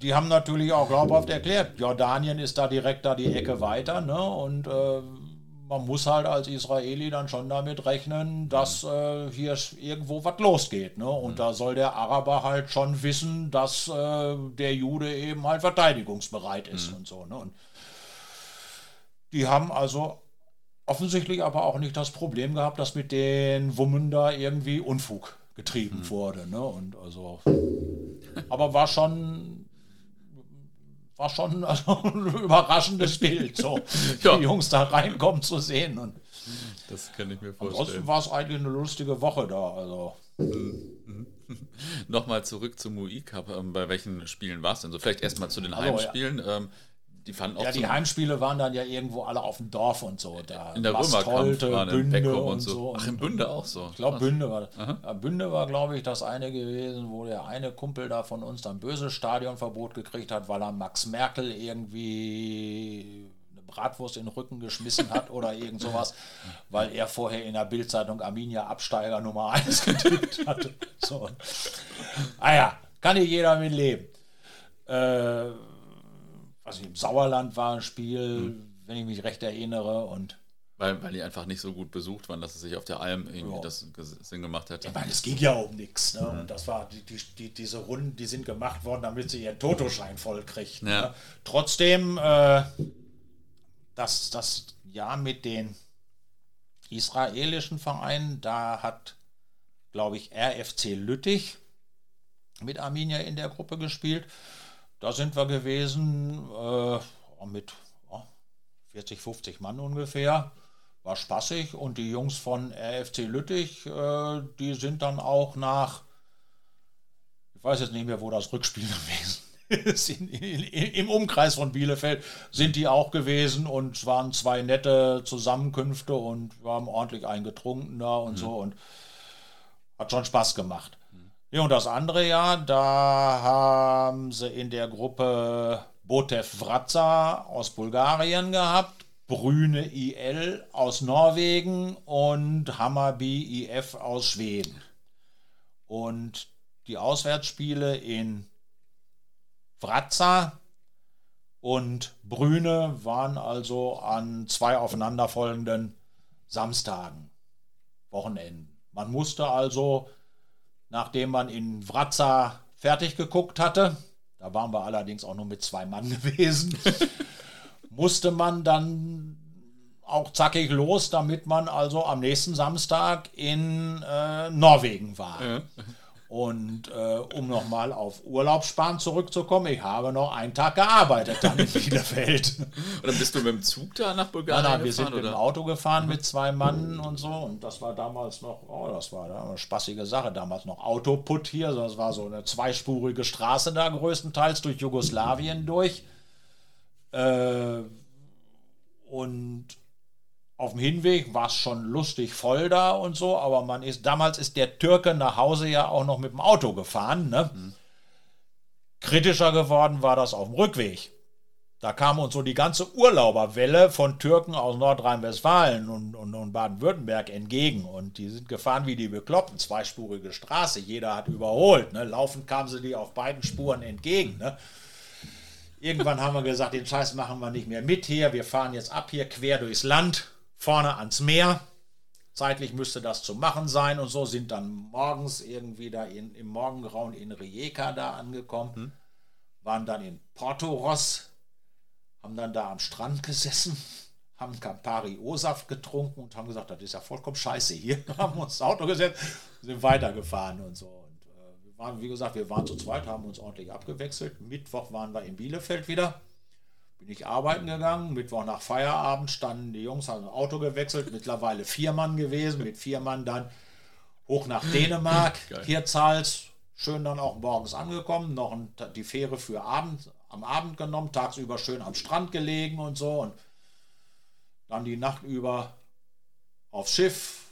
die haben natürlich auch glaubhaft erklärt, Jordanien ist da direkt da die Ecke weiter, ne? Und äh, man muss halt als Israeli dann schon damit rechnen, dass äh, hier irgendwo was losgeht. Ne? Und mhm. da soll der Araber halt schon wissen, dass äh, der Jude eben halt verteidigungsbereit ist mhm. und so. Ne? Und die haben also offensichtlich aber auch nicht das Problem gehabt, dass mit den Wummen da irgendwie Unfug getrieben mhm. wurde. Ne? Und also, aber war schon war schon also ein überraschendes Bild, so ja. die Jungs da reinkommen zu sehen. Und das kann ich mir vorstellen. Ansonsten war es eigentlich eine lustige Woche da. Also. Mhm. Nochmal zurück zum UI Cup. Ähm, bei welchen Spielen war es denn so? Vielleicht erstmal zu den also, Heimspielen. Ja. Die fanden auch ja, die Heimspiele waren dann ja irgendwo alle auf dem Dorf und so. Da in der Römerkampf Bünde und so. so. Ach, in Bünde auch so. Ich glaube, Bünde war, ja, Bünde war, glaube ich, das eine gewesen, wo der eine Kumpel da von uns dann böses Stadionverbot gekriegt hat, weil er Max Merkel irgendwie eine Bratwurst in den Rücken geschmissen hat oder irgend sowas, weil er vorher in der Bildzeitung Arminia Absteiger Nummer 1 getippt hatte. So. Ah ja, kann hier jeder mit leben. Äh, also im Sauerland war ein Spiel, hm. wenn ich mich recht erinnere. Und weil, weil die einfach nicht so gut besucht waren, dass es sich auf der Alm irgendwie ja. das Sinn gemacht hätte. Ich meine, es ging ja um nichts. Ne? Mhm. Und das war die, die, die, diese Runden, die sind gemacht worden, damit sie ihren Totoschein voll kriegt. Ja. Ne? Trotzdem, äh, das, das Jahr mit den israelischen Vereinen, da hat, glaube ich, RFC Lüttich mit Arminia in der Gruppe gespielt. Da sind wir gewesen äh, mit oh, 40, 50 Mann ungefähr. War spaßig und die Jungs von RFC Lüttich, äh, die sind dann auch nach, ich weiß jetzt nicht mehr, wo das Rückspiel gewesen ist, in, in, im Umkreis von Bielefeld sind die auch gewesen und es waren zwei nette Zusammenkünfte und wir haben ordentlich eingetrunken da und mhm. so und hat schon Spaß gemacht. Ja, und das andere Jahr, da haben sie in der Gruppe Botev Vratza aus Bulgarien gehabt, Brüne IL aus Norwegen und Hammarby IF aus Schweden. Und die Auswärtsspiele in Vratza und Brüne waren also an zwei aufeinanderfolgenden Samstagen, Wochenenden. Man musste also nachdem man in Wratza fertig geguckt hatte, da waren wir allerdings auch nur mit zwei Mann gewesen, musste man dann auch zackig los, damit man also am nächsten Samstag in äh, Norwegen war. Ja. Und äh, um nochmal auf Urlaubssparen zurückzukommen, ich habe noch einen Tag gearbeitet dann in Bielefeld. Oder bist du mit dem Zug da nach Bulgarien nein, nein, wir sind mit dem Auto gefahren mit zwei Mann und so. Und das war damals noch, oh, das war eine spaßige Sache, damals noch Autoput hier. Das war so eine zweispurige Straße da größtenteils durch Jugoslawien durch. Äh, und auf dem Hinweg war es schon lustig voll da und so, aber man ist, damals ist der Türke nach Hause ja auch noch mit dem Auto gefahren. Ne? Mhm. Kritischer geworden war das auf dem Rückweg. Da kam uns so die ganze Urlauberwelle von Türken aus Nordrhein-Westfalen und, und, und Baden-Württemberg entgegen. Und die sind gefahren wie die Bekloppten, zweispurige Straße, jeder hat überholt. Ne? Laufend kamen sie die auf beiden Spuren entgegen. Ne? Irgendwann haben wir gesagt, den Scheiß machen wir nicht mehr mit hier, wir fahren jetzt ab hier quer durchs Land vorne ans Meer. Zeitlich müsste das zu machen sein und so sind dann morgens irgendwie da in, im Morgengrauen in Rijeka da angekommen, hm. waren dann in Porto-Ross, haben dann da am Strand gesessen, haben Campari O-Saft getrunken und haben gesagt, das ist ja vollkommen scheiße hier. haben uns ins Auto gesetzt, sind weitergefahren und so. Und äh, wir waren, wie gesagt, wir waren zu zweit, haben uns ordentlich abgewechselt. Mittwoch waren wir in Bielefeld wieder bin ich arbeiten gegangen. Mittwoch nach Feierabend standen die Jungs, haben ein Auto gewechselt, mittlerweile vier Mann gewesen, mit vier Mann dann hoch nach Dänemark, Hirtshals, schön dann auch morgens angekommen, noch die Fähre für Abend, am Abend genommen, tagsüber schön am Strand gelegen und so und dann die Nacht über aufs Schiff,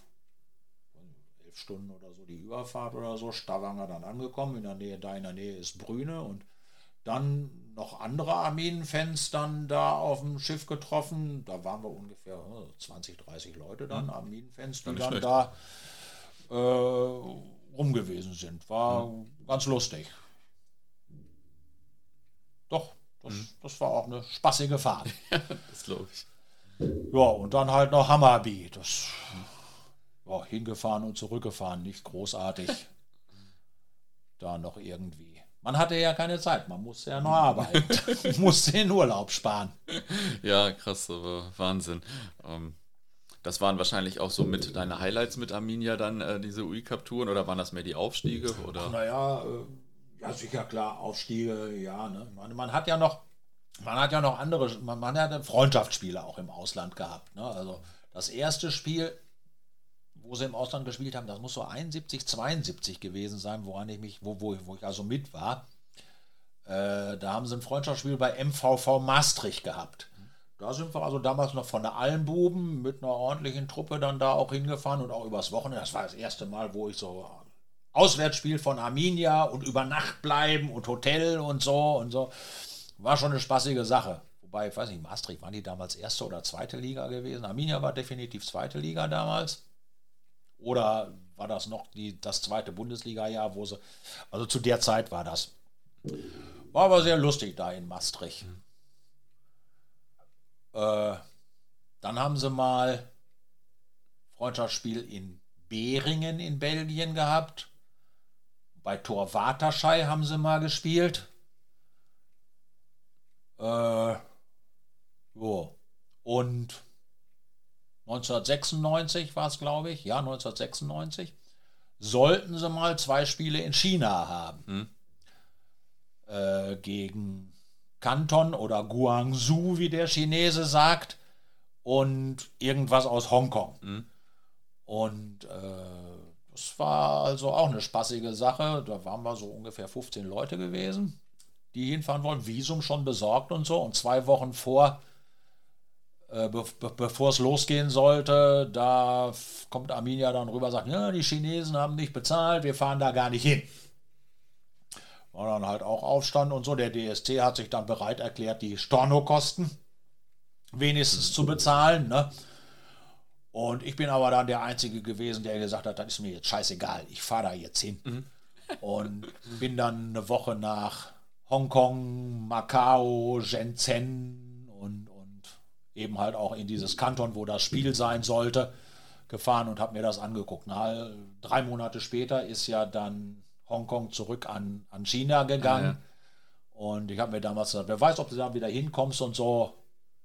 elf Stunden oder so die Überfahrt oder so, Stavanger dann angekommen, in der Nähe, da in der Nähe ist Brüne und dann noch andere Armenenfans dann da auf dem Schiff getroffen. Da waren wir ungefähr 20, 30 Leute dann, mhm. Armenenfans, die dann schlecht. da äh, rum gewesen sind. War mhm. ganz lustig. Doch, das, mhm. das war auch eine spaßige Fahrt. das glaube ich. Ja, und dann halt noch Hammerby. Das ja, hingefahren und zurückgefahren, nicht großartig. da noch irgendwie. Man hatte ja keine Zeit, man musste ja noch arbeiten, musste den Urlaub sparen. Ja, krass, aber Wahnsinn. Ähm, das waren wahrscheinlich auch so mit deine Highlights mit Arminia dann, äh, diese UI-Cup-Touren, oder waren das mehr die Aufstiege? Oder? Naja, äh, ja, sicher klar, Aufstiege, ja. Ne? Man, man hat ja noch, man hat ja noch andere, man, man hat Freundschaftsspiele auch im Ausland gehabt. Ne? Also das erste Spiel, wo sie im Ausland gespielt haben, das muss so 71, 72 gewesen sein, woran ich mich, wo, wo, wo ich also mit war. Äh, da haben sie ein Freundschaftsspiel bei MVV Maastricht gehabt. Da sind wir also damals noch von der Allenbuben mit einer ordentlichen Truppe dann da auch hingefahren und auch übers Wochenende. Das war das erste Mal, wo ich so Auswärtsspiel von Arminia und über Nacht bleiben und Hotel und so und so. War schon eine spaßige Sache. Wobei, ich weiß nicht, Maastricht, waren die damals erste oder zweite Liga gewesen? Arminia war definitiv zweite Liga damals. Oder war das noch die, das zweite Bundesliga-Jahr, wo sie. Also zu der Zeit war das. War aber sehr lustig da in Maastricht. Äh, dann haben sie mal Freundschaftsspiel in Beringen in Belgien gehabt. Bei Tor Waterschei haben sie mal gespielt. Äh, jo. Und 1996 war es, glaube ich. Ja, 1996. Sollten sie mal zwei Spiele in China haben. Hm. Äh, gegen Kanton oder Guangzhou, wie der Chinese sagt, und irgendwas aus Hongkong. Mhm. Und äh, das war also auch eine spaßige Sache. Da waren wir so ungefähr 15 Leute gewesen, die hinfahren wollen. Visum schon besorgt und so. Und zwei Wochen vor, be be bevor es losgehen sollte, da kommt Arminia dann rüber und sagt, ja, die Chinesen haben nicht bezahlt, wir fahren da gar nicht hin war dann halt auch Aufstand und so. Der DSC hat sich dann bereit erklärt, die Stornokosten wenigstens zu bezahlen. Ne? Und ich bin aber dann der Einzige gewesen, der gesagt hat, das ist mir jetzt scheißegal, ich fahre da jetzt hin. Mhm. Und bin dann eine Woche nach Hongkong, Macau, Shenzhen eben halt auch in dieses Kanton, wo das Spiel sein sollte, gefahren und habe mir das angeguckt. Na, drei Monate später ist ja dann Hongkong zurück an, an China gegangen. Ja. Und ich habe mir damals gesagt, wer weiß, ob du da wieder hinkommst und so,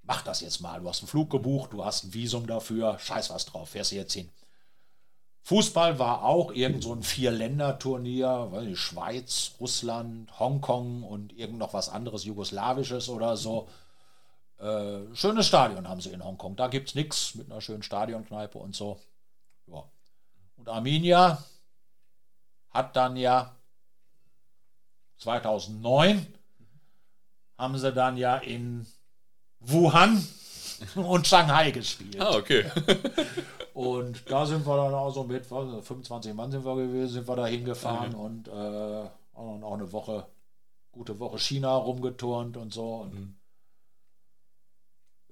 mach das jetzt mal. Du hast einen Flug gebucht, du hast ein Visum dafür, scheiß was drauf, fährst du jetzt hin. Fußball war auch irgend so ein Vier-Länder-Turnier, weiß nicht, Schweiz, Russland, Hongkong und irgend noch was anderes, Jugoslawisches oder so. Äh, schönes Stadion haben sie in Hongkong. Da gibt es nichts mit einer schönen Stadionkneipe und so. Ja. Und Arminia, hat dann ja 2009 haben sie dann ja in Wuhan und Shanghai gespielt. Ah, okay. und da sind wir dann auch so mit, was, 25 Mann sind wir gewesen, sind wir da hingefahren mhm. und äh, auch eine Woche, gute Woche China rumgeturnt und so. Und mhm.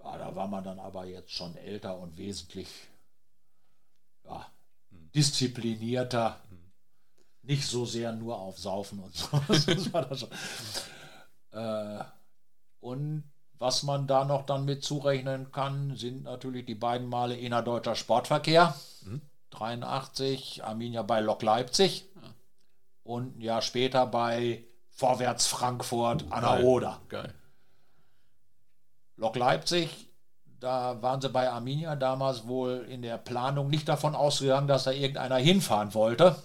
Ja, da war man dann aber jetzt schon älter und wesentlich ja, mhm. disziplinierter nicht so sehr nur auf Saufen und so. das war das schon. Äh, und was man da noch dann mit zurechnen kann, sind natürlich die beiden Male innerdeutscher Sportverkehr. Mhm. 83, Arminia bei Lok Leipzig. Ja. Und ein Jahr später bei Vorwärts Frankfurt an der Oder. Geil. Lok Leipzig, da waren sie bei Arminia damals wohl in der Planung nicht davon ausgegangen, dass da irgendeiner hinfahren wollte.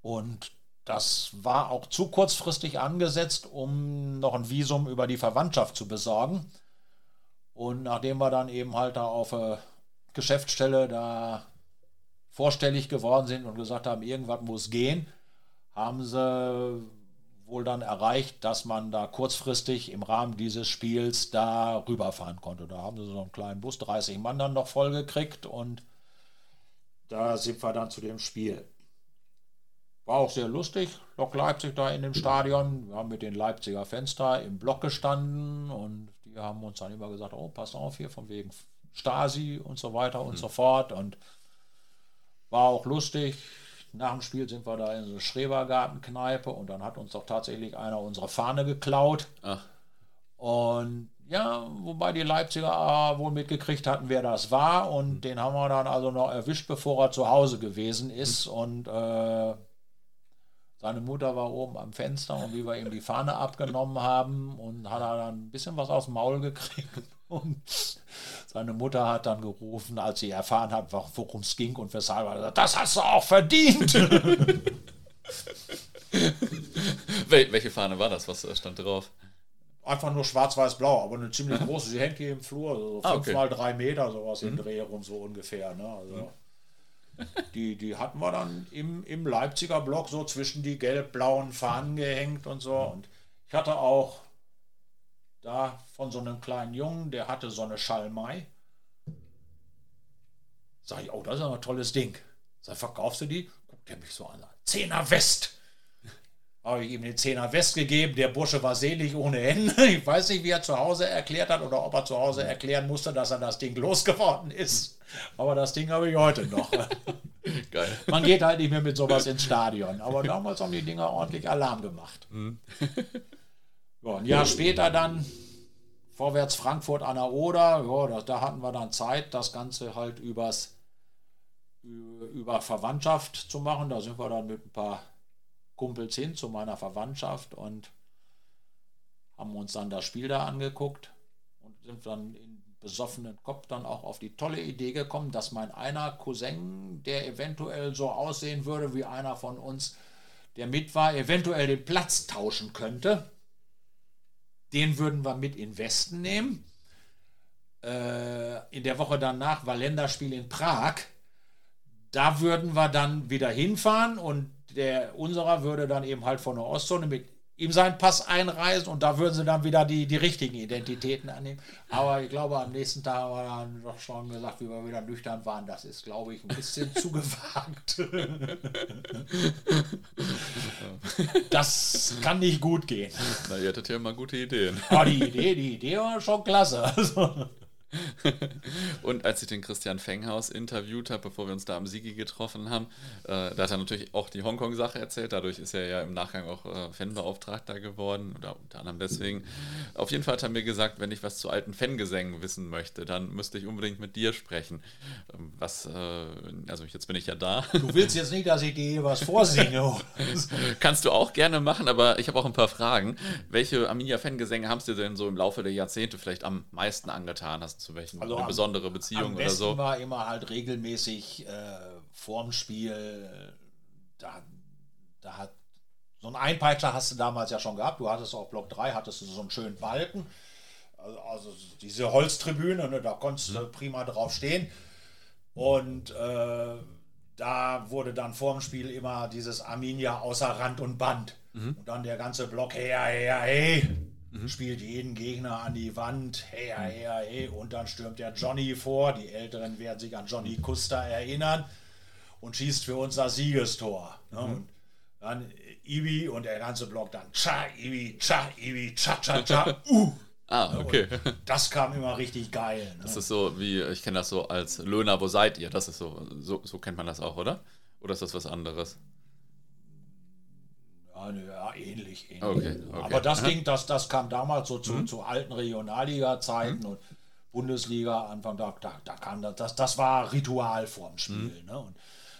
Und das war auch zu kurzfristig angesetzt, um noch ein Visum über die Verwandtschaft zu besorgen. Und nachdem wir dann eben halt da auf der Geschäftsstelle da vorstellig geworden sind und gesagt haben, irgendwas muss gehen, haben sie wohl dann erreicht, dass man da kurzfristig im Rahmen dieses Spiels da rüberfahren konnte. Da haben sie so einen kleinen Bus, 30 Mann dann noch vollgekriegt und da sind wir dann zu dem Spiel. War auch sehr lustig. Lok Leipzig da in dem Stadion. Wir haben mit den Leipziger Fenster im Block gestanden und die haben uns dann immer gesagt: Oh, pass auf hier, von wegen Stasi und so weiter und mhm. so fort. Und war auch lustig. Nach dem Spiel sind wir da in so eine Schrebergartenkneipe und dann hat uns doch tatsächlich einer unsere Fahne geklaut. Ach. Und Ja, wobei die Leipziger wohl mitgekriegt hatten, wer das war. Und mhm. den haben wir dann also noch erwischt, bevor er zu Hause gewesen ist. Mhm. Und äh, seine Mutter war oben am Fenster und wie wir ihm die Fahne abgenommen haben und hat er dann ein bisschen was aus dem Maul gekriegt. Und seine Mutter hat dann gerufen, als sie erfahren hat, worum es ging und weshalb er gesagt, das hast du auch verdient. Welche Fahne war das? Was stand drauf? Einfach nur schwarz-weiß-blau, aber eine ziemlich große. Sie hängt hier im Flur, so ah, okay. mal drei Meter, sowas mhm. im Dreh rum, so ungefähr. Ne? Also, mhm. die, die hatten wir dann im, im Leipziger Block so zwischen die gelb-blauen Fahnen gehängt und so. Und ich hatte auch da von so einem kleinen Jungen, der hatte so eine Schalmei. Sag ich, oh, das ist ein tolles Ding. Sag, verkaufst du die? Guckt er mich so an. Zehner West. Habe ich ihm den Zehner West gegeben. Der Bursche war selig ohne Ende. Ich weiß nicht, wie er zu Hause erklärt hat oder ob er zu Hause erklären musste, dass er das Ding losgeworden ist. Aber das Ding habe ich heute noch. Geil. Man geht halt nicht mehr mit sowas ins Stadion. Aber damals haben die Dinger ordentlich Alarm gemacht. Ja, ein Jahr später dann vorwärts Frankfurt an der Oder. Ja, da, da hatten wir dann Zeit, das Ganze halt übers, über Verwandtschaft zu machen. Da sind wir dann mit ein paar Kumpels hin zu meiner Verwandtschaft und haben uns dann das Spiel da angeguckt und sind dann in besoffenen Kopf dann auch auf die tolle Idee gekommen, dass mein einer Cousin, der eventuell so aussehen würde wie einer von uns, der mit war, eventuell den Platz tauschen könnte. Den würden wir mit in Westen nehmen. Äh, in der Woche danach war Länderspiel in Prag. Da würden wir dann wieder hinfahren und der unserer würde dann eben halt von der Ostzone mit ihm seinen Pass einreisen und da würden sie dann wieder die, die richtigen Identitäten annehmen. Aber ich glaube, am nächsten Tag haben wir dann doch schon gesagt, wie wir wieder nüchtern waren. Das ist, glaube ich, ein bisschen zu gewagt. das kann nicht gut gehen. Na, ihr hattet ja mal gute Ideen. Ja, die Idee, die Idee war schon klasse. Also. und als ich den Christian Fenghaus interviewt habe, bevor wir uns da am Sigi getroffen haben, äh, da hat er natürlich auch die Hongkong-Sache erzählt. Dadurch ist er ja im Nachgang auch äh, Fanbeauftragter geworden oder unter anderem deswegen. Auf jeden Fall hat er mir gesagt, wenn ich was zu alten Fangesängen wissen möchte, dann müsste ich unbedingt mit dir sprechen. Ähm, was, äh, also jetzt bin ich ja da. Du willst jetzt nicht, dass ich dir was vorsinge. Kannst du auch gerne machen, aber ich habe auch ein paar Fragen. Welche Arminia-Fangesänge haben es dir denn so im Laufe der Jahrzehnte vielleicht am meisten angetan? Hast zu welchen also eine besondere Beziehung am oder so? war immer halt regelmäßig äh, vorm Spiel, da, da hat so ein Einpeitscher hast du damals ja schon gehabt. Du hattest auch Block 3, hattest du so einen schönen Balken. Also, also diese Holztribüne, ne, da konntest du mhm. prima drauf stehen. Und äh, da wurde dann vorm Spiel immer dieses Arminia außer Rand und Band. Mhm. Und dann der ganze Block, her, her, hey, mhm. spielt jeden Gegner an die Wand, hey, hey, hey, und dann stürmt der Johnny vor. Die Älteren werden sich an Johnny Custer erinnern und schießt für uns das Siegestor. Ne? Mhm. Und dann Ibi und der ganze Block dann Cha, Ibi, Cha, Ibi, Cha, Cha, Cha, uh. Ah, okay. Und das kam immer richtig geil. Ne? Das ist so wie, ich kenne das so als Löhner, wo seid ihr? Das ist so, so, so kennt man das auch, oder? Oder ist das was anderes? Ja, ja ähnlich. ähnlich. Okay, okay. Aber das Ding, das, das kam damals so zu, mhm. zu alten Regionalliga-Zeiten mhm. und Bundesliga, Anfang da, da, da kam das, das, das war Ritual vorm Spiel. Mhm. Ne? Und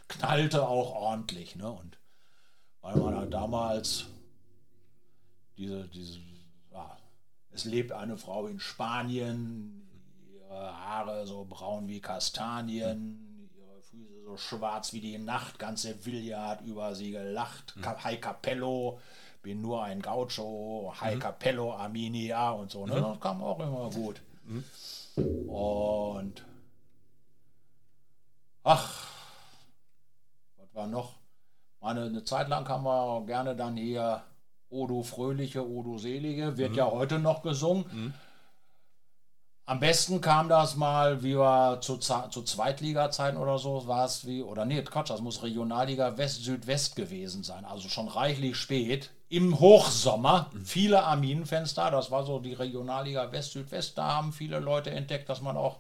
knallte auch ordentlich. Ne? Und weil man halt damals diese, diese ja, es lebt eine Frau in Spanien, ihre Haare so braun wie Kastanien, so schwarz wie die Nacht, ganze Villa hat über sie gelacht. Mhm. Hi Capello, bin nur ein Gaucho, Hi mhm. Capello, Arminia und so. Ne? Mhm. Das kam auch immer gut. Mhm. Und ach, was war noch? Meine, eine Zeit lang haben wir gerne dann hier Odo Fröhliche, Odo Selige, wird mhm. ja heute noch gesungen. Am besten kam das mal, wie wir zu, zu Zweitliga-Zeiten oder so, war es wie, oder nee, Quatsch, das muss Regionalliga West-Südwest gewesen sein, also schon reichlich spät. Im Hochsommer, mhm. viele Arminenfans da, das war so die Regionalliga West-Südwest, da haben viele Leute entdeckt, dass man auch,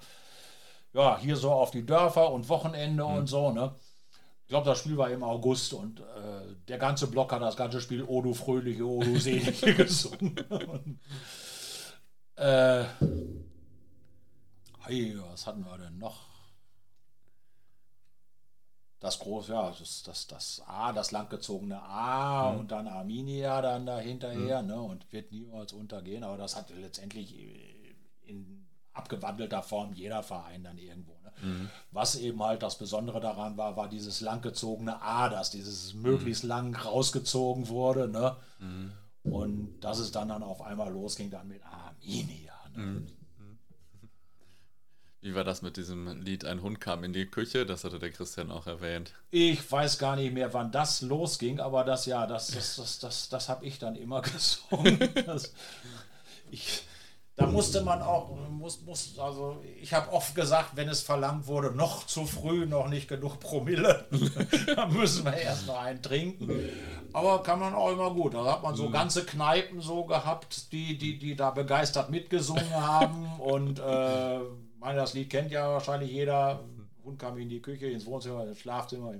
ja, hier so auf die Dörfer und Wochenende mhm. und so, ne. Ich glaube, das Spiel war im August und äh, der ganze Block hat das ganze Spiel Odu Fröhliche, Odu Selige gesungen. und, Äh, hey, was hatten wir denn noch? Das große, ja, das, das, das A, das langgezogene A mhm. und dann Arminia dann dahinterher, mhm. ne, und wird niemals untergehen, aber das hat letztendlich in abgewandelter Form jeder Verein dann irgendwo. Ne? Mhm. Was eben halt das Besondere daran war, war dieses langgezogene A, dass dieses möglichst mhm. lang rausgezogen wurde, ne? Mhm. Und dass es dann, dann auf einmal losging dann mit Arminia. Ne? Wie war das mit diesem Lied Ein Hund kam in die Küche? Das hatte der Christian auch erwähnt. Ich weiß gar nicht mehr, wann das losging, aber das ja, das, das, das, das, das habe ich dann immer gesungen. Das, ich, da musste man auch, muss, muss, also ich habe oft gesagt, wenn es verlangt wurde, noch zu früh, noch nicht genug Promille, dann müssen wir erst noch einen trinken. Aber kann man auch immer gut. Da hat man so mhm. ganze Kneipen so gehabt, die, die, die da begeistert mitgesungen haben. Und äh, meine, das Lied kennt ja wahrscheinlich jeder. Hund kam in die Küche, ins Wohnzimmer, ins Schlafzimmer.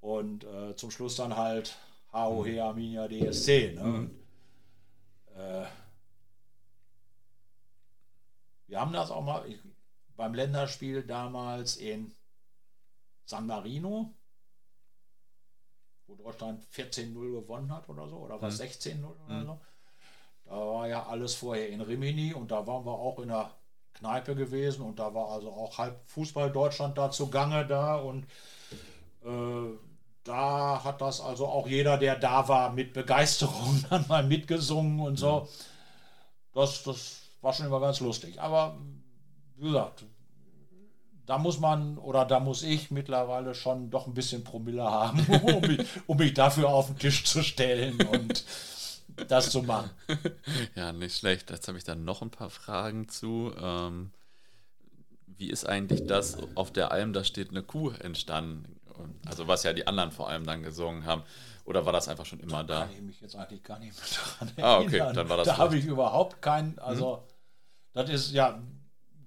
Und äh, zum Schluss dann halt HOH Arminia DSC. Ne? Mhm. äh, wir haben das auch mal ich, beim Länderspiel damals in San Marino, wo Deutschland 14-0 gewonnen hat oder so, oder was mhm. 16-0 oder mhm. so. Da war ja alles vorher in Rimini und da waren wir auch in der Kneipe gewesen und da war also auch halb Fußball Deutschland da zugange da und äh, da hat das also auch jeder, der da war, mit Begeisterung dann mal mitgesungen und so. Das, das war schon immer ganz lustig. Aber wie gesagt, da muss man oder da muss ich mittlerweile schon doch ein bisschen Promille haben, um mich, um mich dafür auf den Tisch zu stellen und das zu machen. Ja, nicht schlecht. Jetzt habe ich dann noch ein paar Fragen zu. Ähm, wie ist eigentlich das auf der Alm, da steht eine Kuh entstanden? Also was ja die anderen vor allem dann gesungen haben. Oder war das einfach schon immer da? Da kann ich mich jetzt eigentlich gar nicht mehr daran erinnern. Ah, okay, dann war das. Da habe ich überhaupt keinen, also hm? das ist ja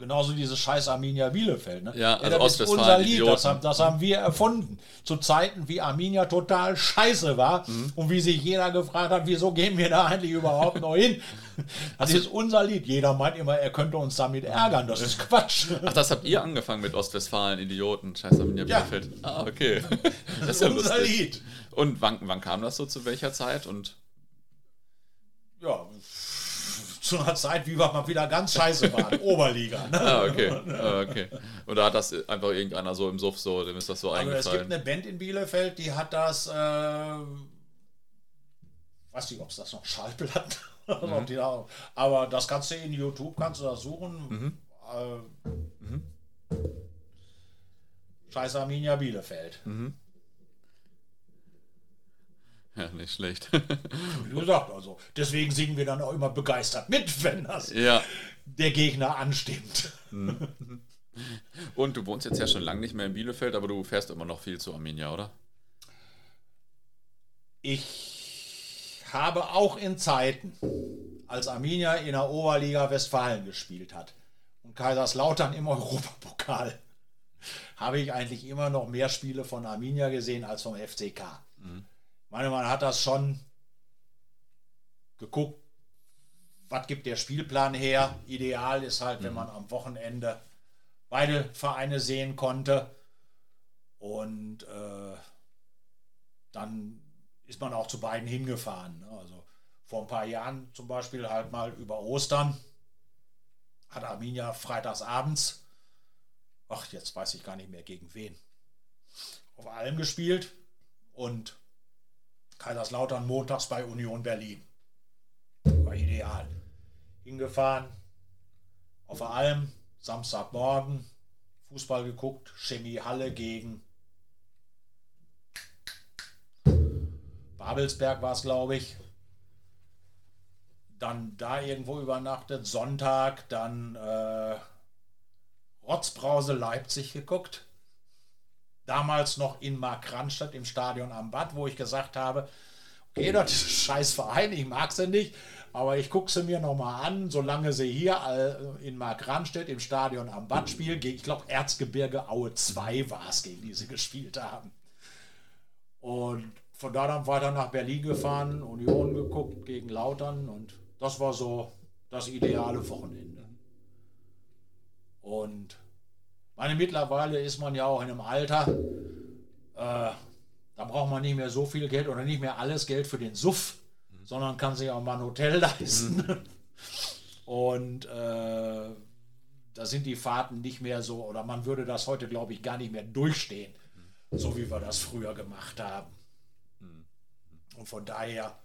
genauso dieses scheiß Arminia Bielefeld. Ne? Ja, also ja, das ist unser Lied, das haben, das haben, wir erfunden. Zu Zeiten, wie Arminia total scheiße war mhm. und wie sich jeder gefragt hat, wieso gehen wir da eigentlich überhaupt noch hin? Das ist unser Lied. Jeder meint immer, er könnte uns damit ärgern. Das ist Quatsch. Ach, das habt ihr angefangen mit Ostwestfalen, Idioten. Scheiß Arminia Bielefeld. Ja. Ah, okay. Das ist ja unser lustig. Lied. Und wann, wann kam das so zu welcher Zeit? Und ja, zu einer Zeit, wie wir mal wieder ganz scheiße waren, Oberliga. Ne? Ah, okay. Ah, okay. Und da hat das einfach irgendeiner so im Suff so, dem ist das so also eingefallen. Es gibt eine Band in Bielefeld, die hat das, äh, weiß nicht, ob es das noch Schallplatten mhm. da, aber das kannst du in YouTube, kannst du das suchen. Mhm. Äh, mhm. Scheiß Arminia Bielefeld. Mhm. Ja, nicht schlecht. Wie gesagt, also deswegen singen wir dann auch immer begeistert mit, wenn das ja. der Gegner anstimmt. Mhm. Und du wohnst jetzt ja schon lange nicht mehr in Bielefeld, aber du fährst immer noch viel zu Arminia, oder? Ich habe auch in Zeiten, als Arminia in der Oberliga Westfalen gespielt hat und Kaiserslautern im Europapokal, habe ich eigentlich immer noch mehr Spiele von Arminia gesehen als vom FCK. Mhm meine, man hat das schon geguckt, was gibt der Spielplan her. Ideal ist halt, wenn mhm. man am Wochenende beide Vereine sehen konnte. Und äh, dann ist man auch zu beiden hingefahren. Ne? Also vor ein paar Jahren zum Beispiel halt mal über Ostern hat Arminia freitags abends, ach, jetzt weiß ich gar nicht mehr gegen wen, auf allem gespielt und Kaiserslautern montags bei Union Berlin. War ideal. Hingefahren, auf der Samstagmorgen, Fußball geguckt, Chemie Halle gegen Babelsberg war es, glaube ich. Dann da irgendwo übernachtet, Sonntag, dann äh, Rotzbrause Leipzig geguckt damals noch in Markranstadt im Stadion am Bad, wo ich gesagt habe, okay, das ist ein scheiß Verein, ich mag sie nicht, aber ich gucke sie mir nochmal an, solange sie hier äh, in Markranstädt im Stadion am Bad spielen, ich glaube Erzgebirge Aue 2 war es, gegen die sie gespielt haben. Und von da dann weiter nach Berlin gefahren, Union geguckt gegen Lautern und das war so das ideale Wochenende. Und meine, mittlerweile ist man ja auch in einem Alter, äh, da braucht man nicht mehr so viel Geld oder nicht mehr alles Geld für den Suff, mhm. sondern kann sich auch mal ein Hotel leisten. Mhm. Und äh, da sind die Fahrten nicht mehr so, oder man würde das heute, glaube ich, gar nicht mehr durchstehen, mhm. so wie wir das früher gemacht haben. Mhm. Und von daher,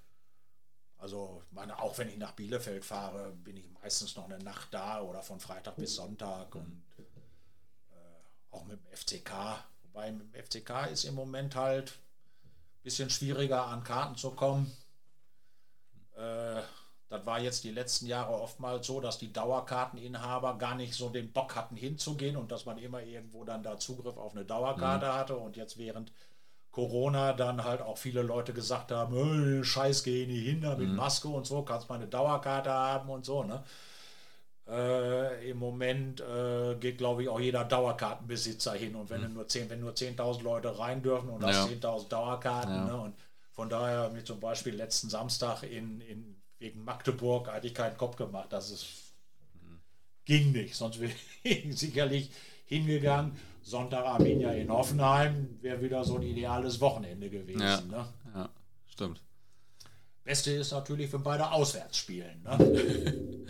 also meine, auch wenn ich nach Bielefeld fahre, bin ich meistens noch eine Nacht da oder von Freitag bis Sonntag und äh, auch mit dem FCK. Wobei mit dem FCK ist im Moment halt ein bisschen schwieriger an Karten zu kommen. Äh, das war jetzt die letzten Jahre oftmals so, dass die Dauerkarteninhaber gar nicht so den Bock hatten hinzugehen und dass man immer irgendwo dann da Zugriff auf eine Dauerkarte mhm. hatte und jetzt während Corona dann halt auch viele Leute gesagt haben, Scheiß, geh nie hin da mit mhm. Maske und so, kannst mal eine Dauerkarte haben und so, ne? Äh, Im Moment äh, geht, glaube ich, auch jeder Dauerkartenbesitzer hin. Und wenn mhm. nur 10, wenn nur 10.000 Leute rein dürfen und ja. hast 10.000 Dauerkarten, ja. ne? und von daher mir zum Beispiel letzten Samstag in, in wegen Magdeburg hatte ich keinen Kopf gemacht. Das ist, mhm. ging nicht. Sonst wäre ich sicherlich hingegangen. Sonntag Arminia in Hoffenheim wäre wieder so ein ideales Wochenende gewesen. Ja, ne? ja stimmt. Beste ist natürlich, wenn beide auswärts spielen. Ne?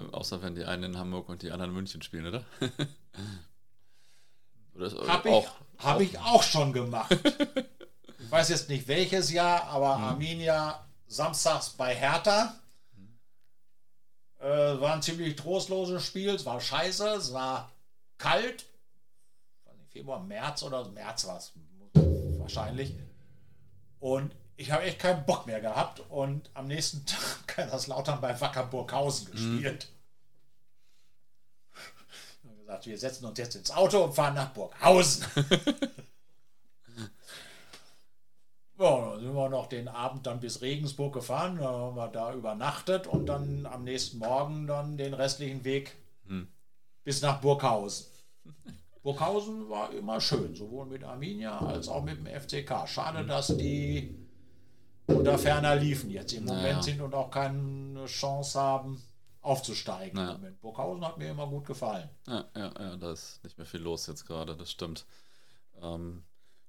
Außer wenn die einen in Hamburg und die anderen in München spielen, oder? Habe ich, hab ich auch schon gemacht. ich weiß jetzt nicht welches Jahr, aber hm. Arminia samstags bei Hertha. Äh, war ein ziemlich trostloses Spiel. Es war scheiße, es war kalt. Februar, März oder März war es wahrscheinlich. Und ich habe echt keinen Bock mehr gehabt. Und am nächsten Tag Kaiserslautern bei Wacker Burghausen mhm. gespielt. Mhm. gesagt, wir setzen uns jetzt ins Auto und fahren nach Burghausen. Ja, dann sind wir noch den Abend dann bis Regensburg gefahren, da haben wir da übernachtet und dann am nächsten Morgen dann den restlichen Weg hm. bis nach Burghausen. Burghausen war immer schön, sowohl mit Arminia als auch mit dem FCK. Schade, hm. dass die unter ferner liefen jetzt im Moment naja. sind und auch keine Chance haben, aufzusteigen. Naja. Burghausen hat mir immer gut gefallen. Ja, ja, ja, da ist nicht mehr viel los jetzt gerade, das stimmt. Ähm,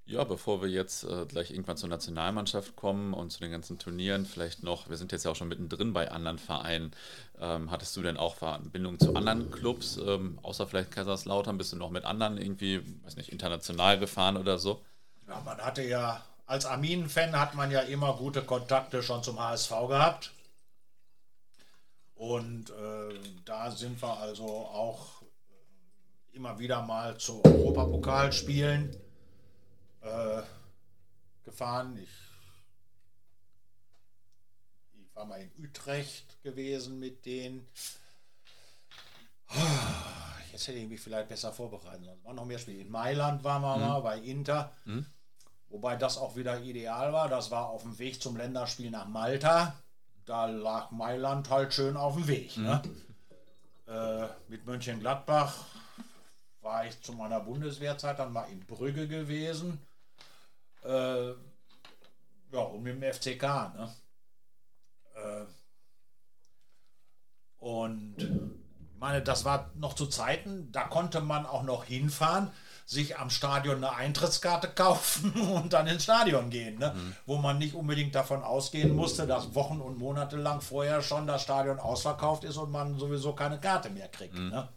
ja, bevor wir jetzt äh, gleich irgendwann zur Nationalmannschaft kommen und zu den ganzen Turnieren, vielleicht noch, wir sind jetzt ja auch schon mittendrin bei anderen Vereinen. Ähm, hattest du denn auch Verbindungen zu anderen Clubs, ähm, außer vielleicht Kaiserslautern? Bist du noch mit anderen irgendwie, weiß nicht, international gefahren oder so? Ja, man hatte ja, als Arminen-Fan hat man ja immer gute Kontakte schon zum HSV gehabt. Und äh, da sind wir also auch immer wieder mal zu Europapokalspielen äh, gefahren. Ich, ich war mal in Utrecht gewesen mit denen. Jetzt hätte ich mich vielleicht besser vorbereiten sollen. Es waren noch mehr Spiele. In Mailand waren wir mhm. mal bei Inter. Mhm. Wobei das auch wieder ideal war. Das war auf dem Weg zum Länderspiel nach Malta. Da lag Mailand halt schön auf dem Weg. Ne? Mhm. Äh, mit Mönchengladbach war ich zu meiner Bundeswehrzeit dann mal in Brügge gewesen. Äh, ja, und mit dem FCK. Ne? Äh, und ich meine, das war noch zu Zeiten, da konnte man auch noch hinfahren, sich am Stadion eine Eintrittskarte kaufen und dann ins Stadion gehen, ne? Mhm. wo man nicht unbedingt davon ausgehen musste, dass Wochen und Monate lang vorher schon das Stadion ausverkauft ist und man sowieso keine Karte mehr kriegt. Mhm. Ne?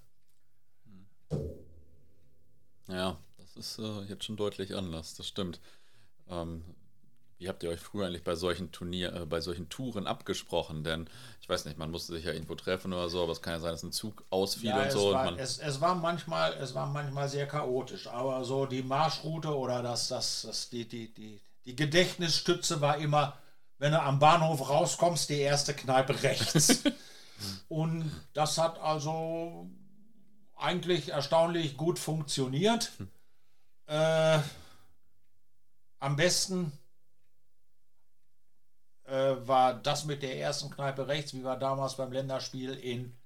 Ja, das ist äh, jetzt schon deutlich anders, das stimmt. Ähm, wie habt ihr euch früher eigentlich bei solchen Turnier, äh, bei solchen Touren abgesprochen? Denn ich weiß nicht, man musste sich ja irgendwo treffen oder so, aber es kann ja sein, dass ein Zug ausfiel ja, und so. War, und es, es, war manchmal, es war manchmal sehr chaotisch, aber so die Marschroute oder das, das, das die, die, die, die Gedächtnisstütze war immer, wenn du am Bahnhof rauskommst, die erste Kneipe rechts. und das hat also eigentlich erstaunlich gut funktioniert. Hm. Äh, am besten äh, war das mit der ersten Kneipe rechts, wie wir damals beim Länderspiel in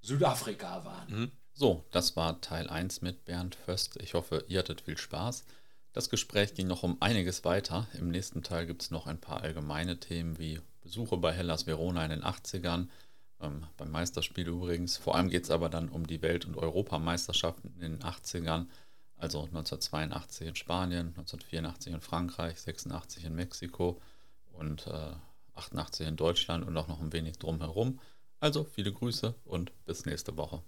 Südafrika waren. Mhm. So, das war Teil 1 mit Bernd Föst. Ich hoffe, ihr hattet viel Spaß. Das Gespräch ging noch um einiges weiter. Im nächsten Teil gibt es noch ein paar allgemeine Themen wie Besuche bei Hellas Verona in den 80ern, ähm, beim Meisterspiel übrigens. Vor allem geht es aber dann um die Welt- und Europameisterschaften in den 80ern, also 1982 in Spanien, 1984 in Frankreich, 86 in Mexiko und äh, 88 in Deutschland und auch noch ein wenig drumherum. Also viele Grüße und bis nächste Woche.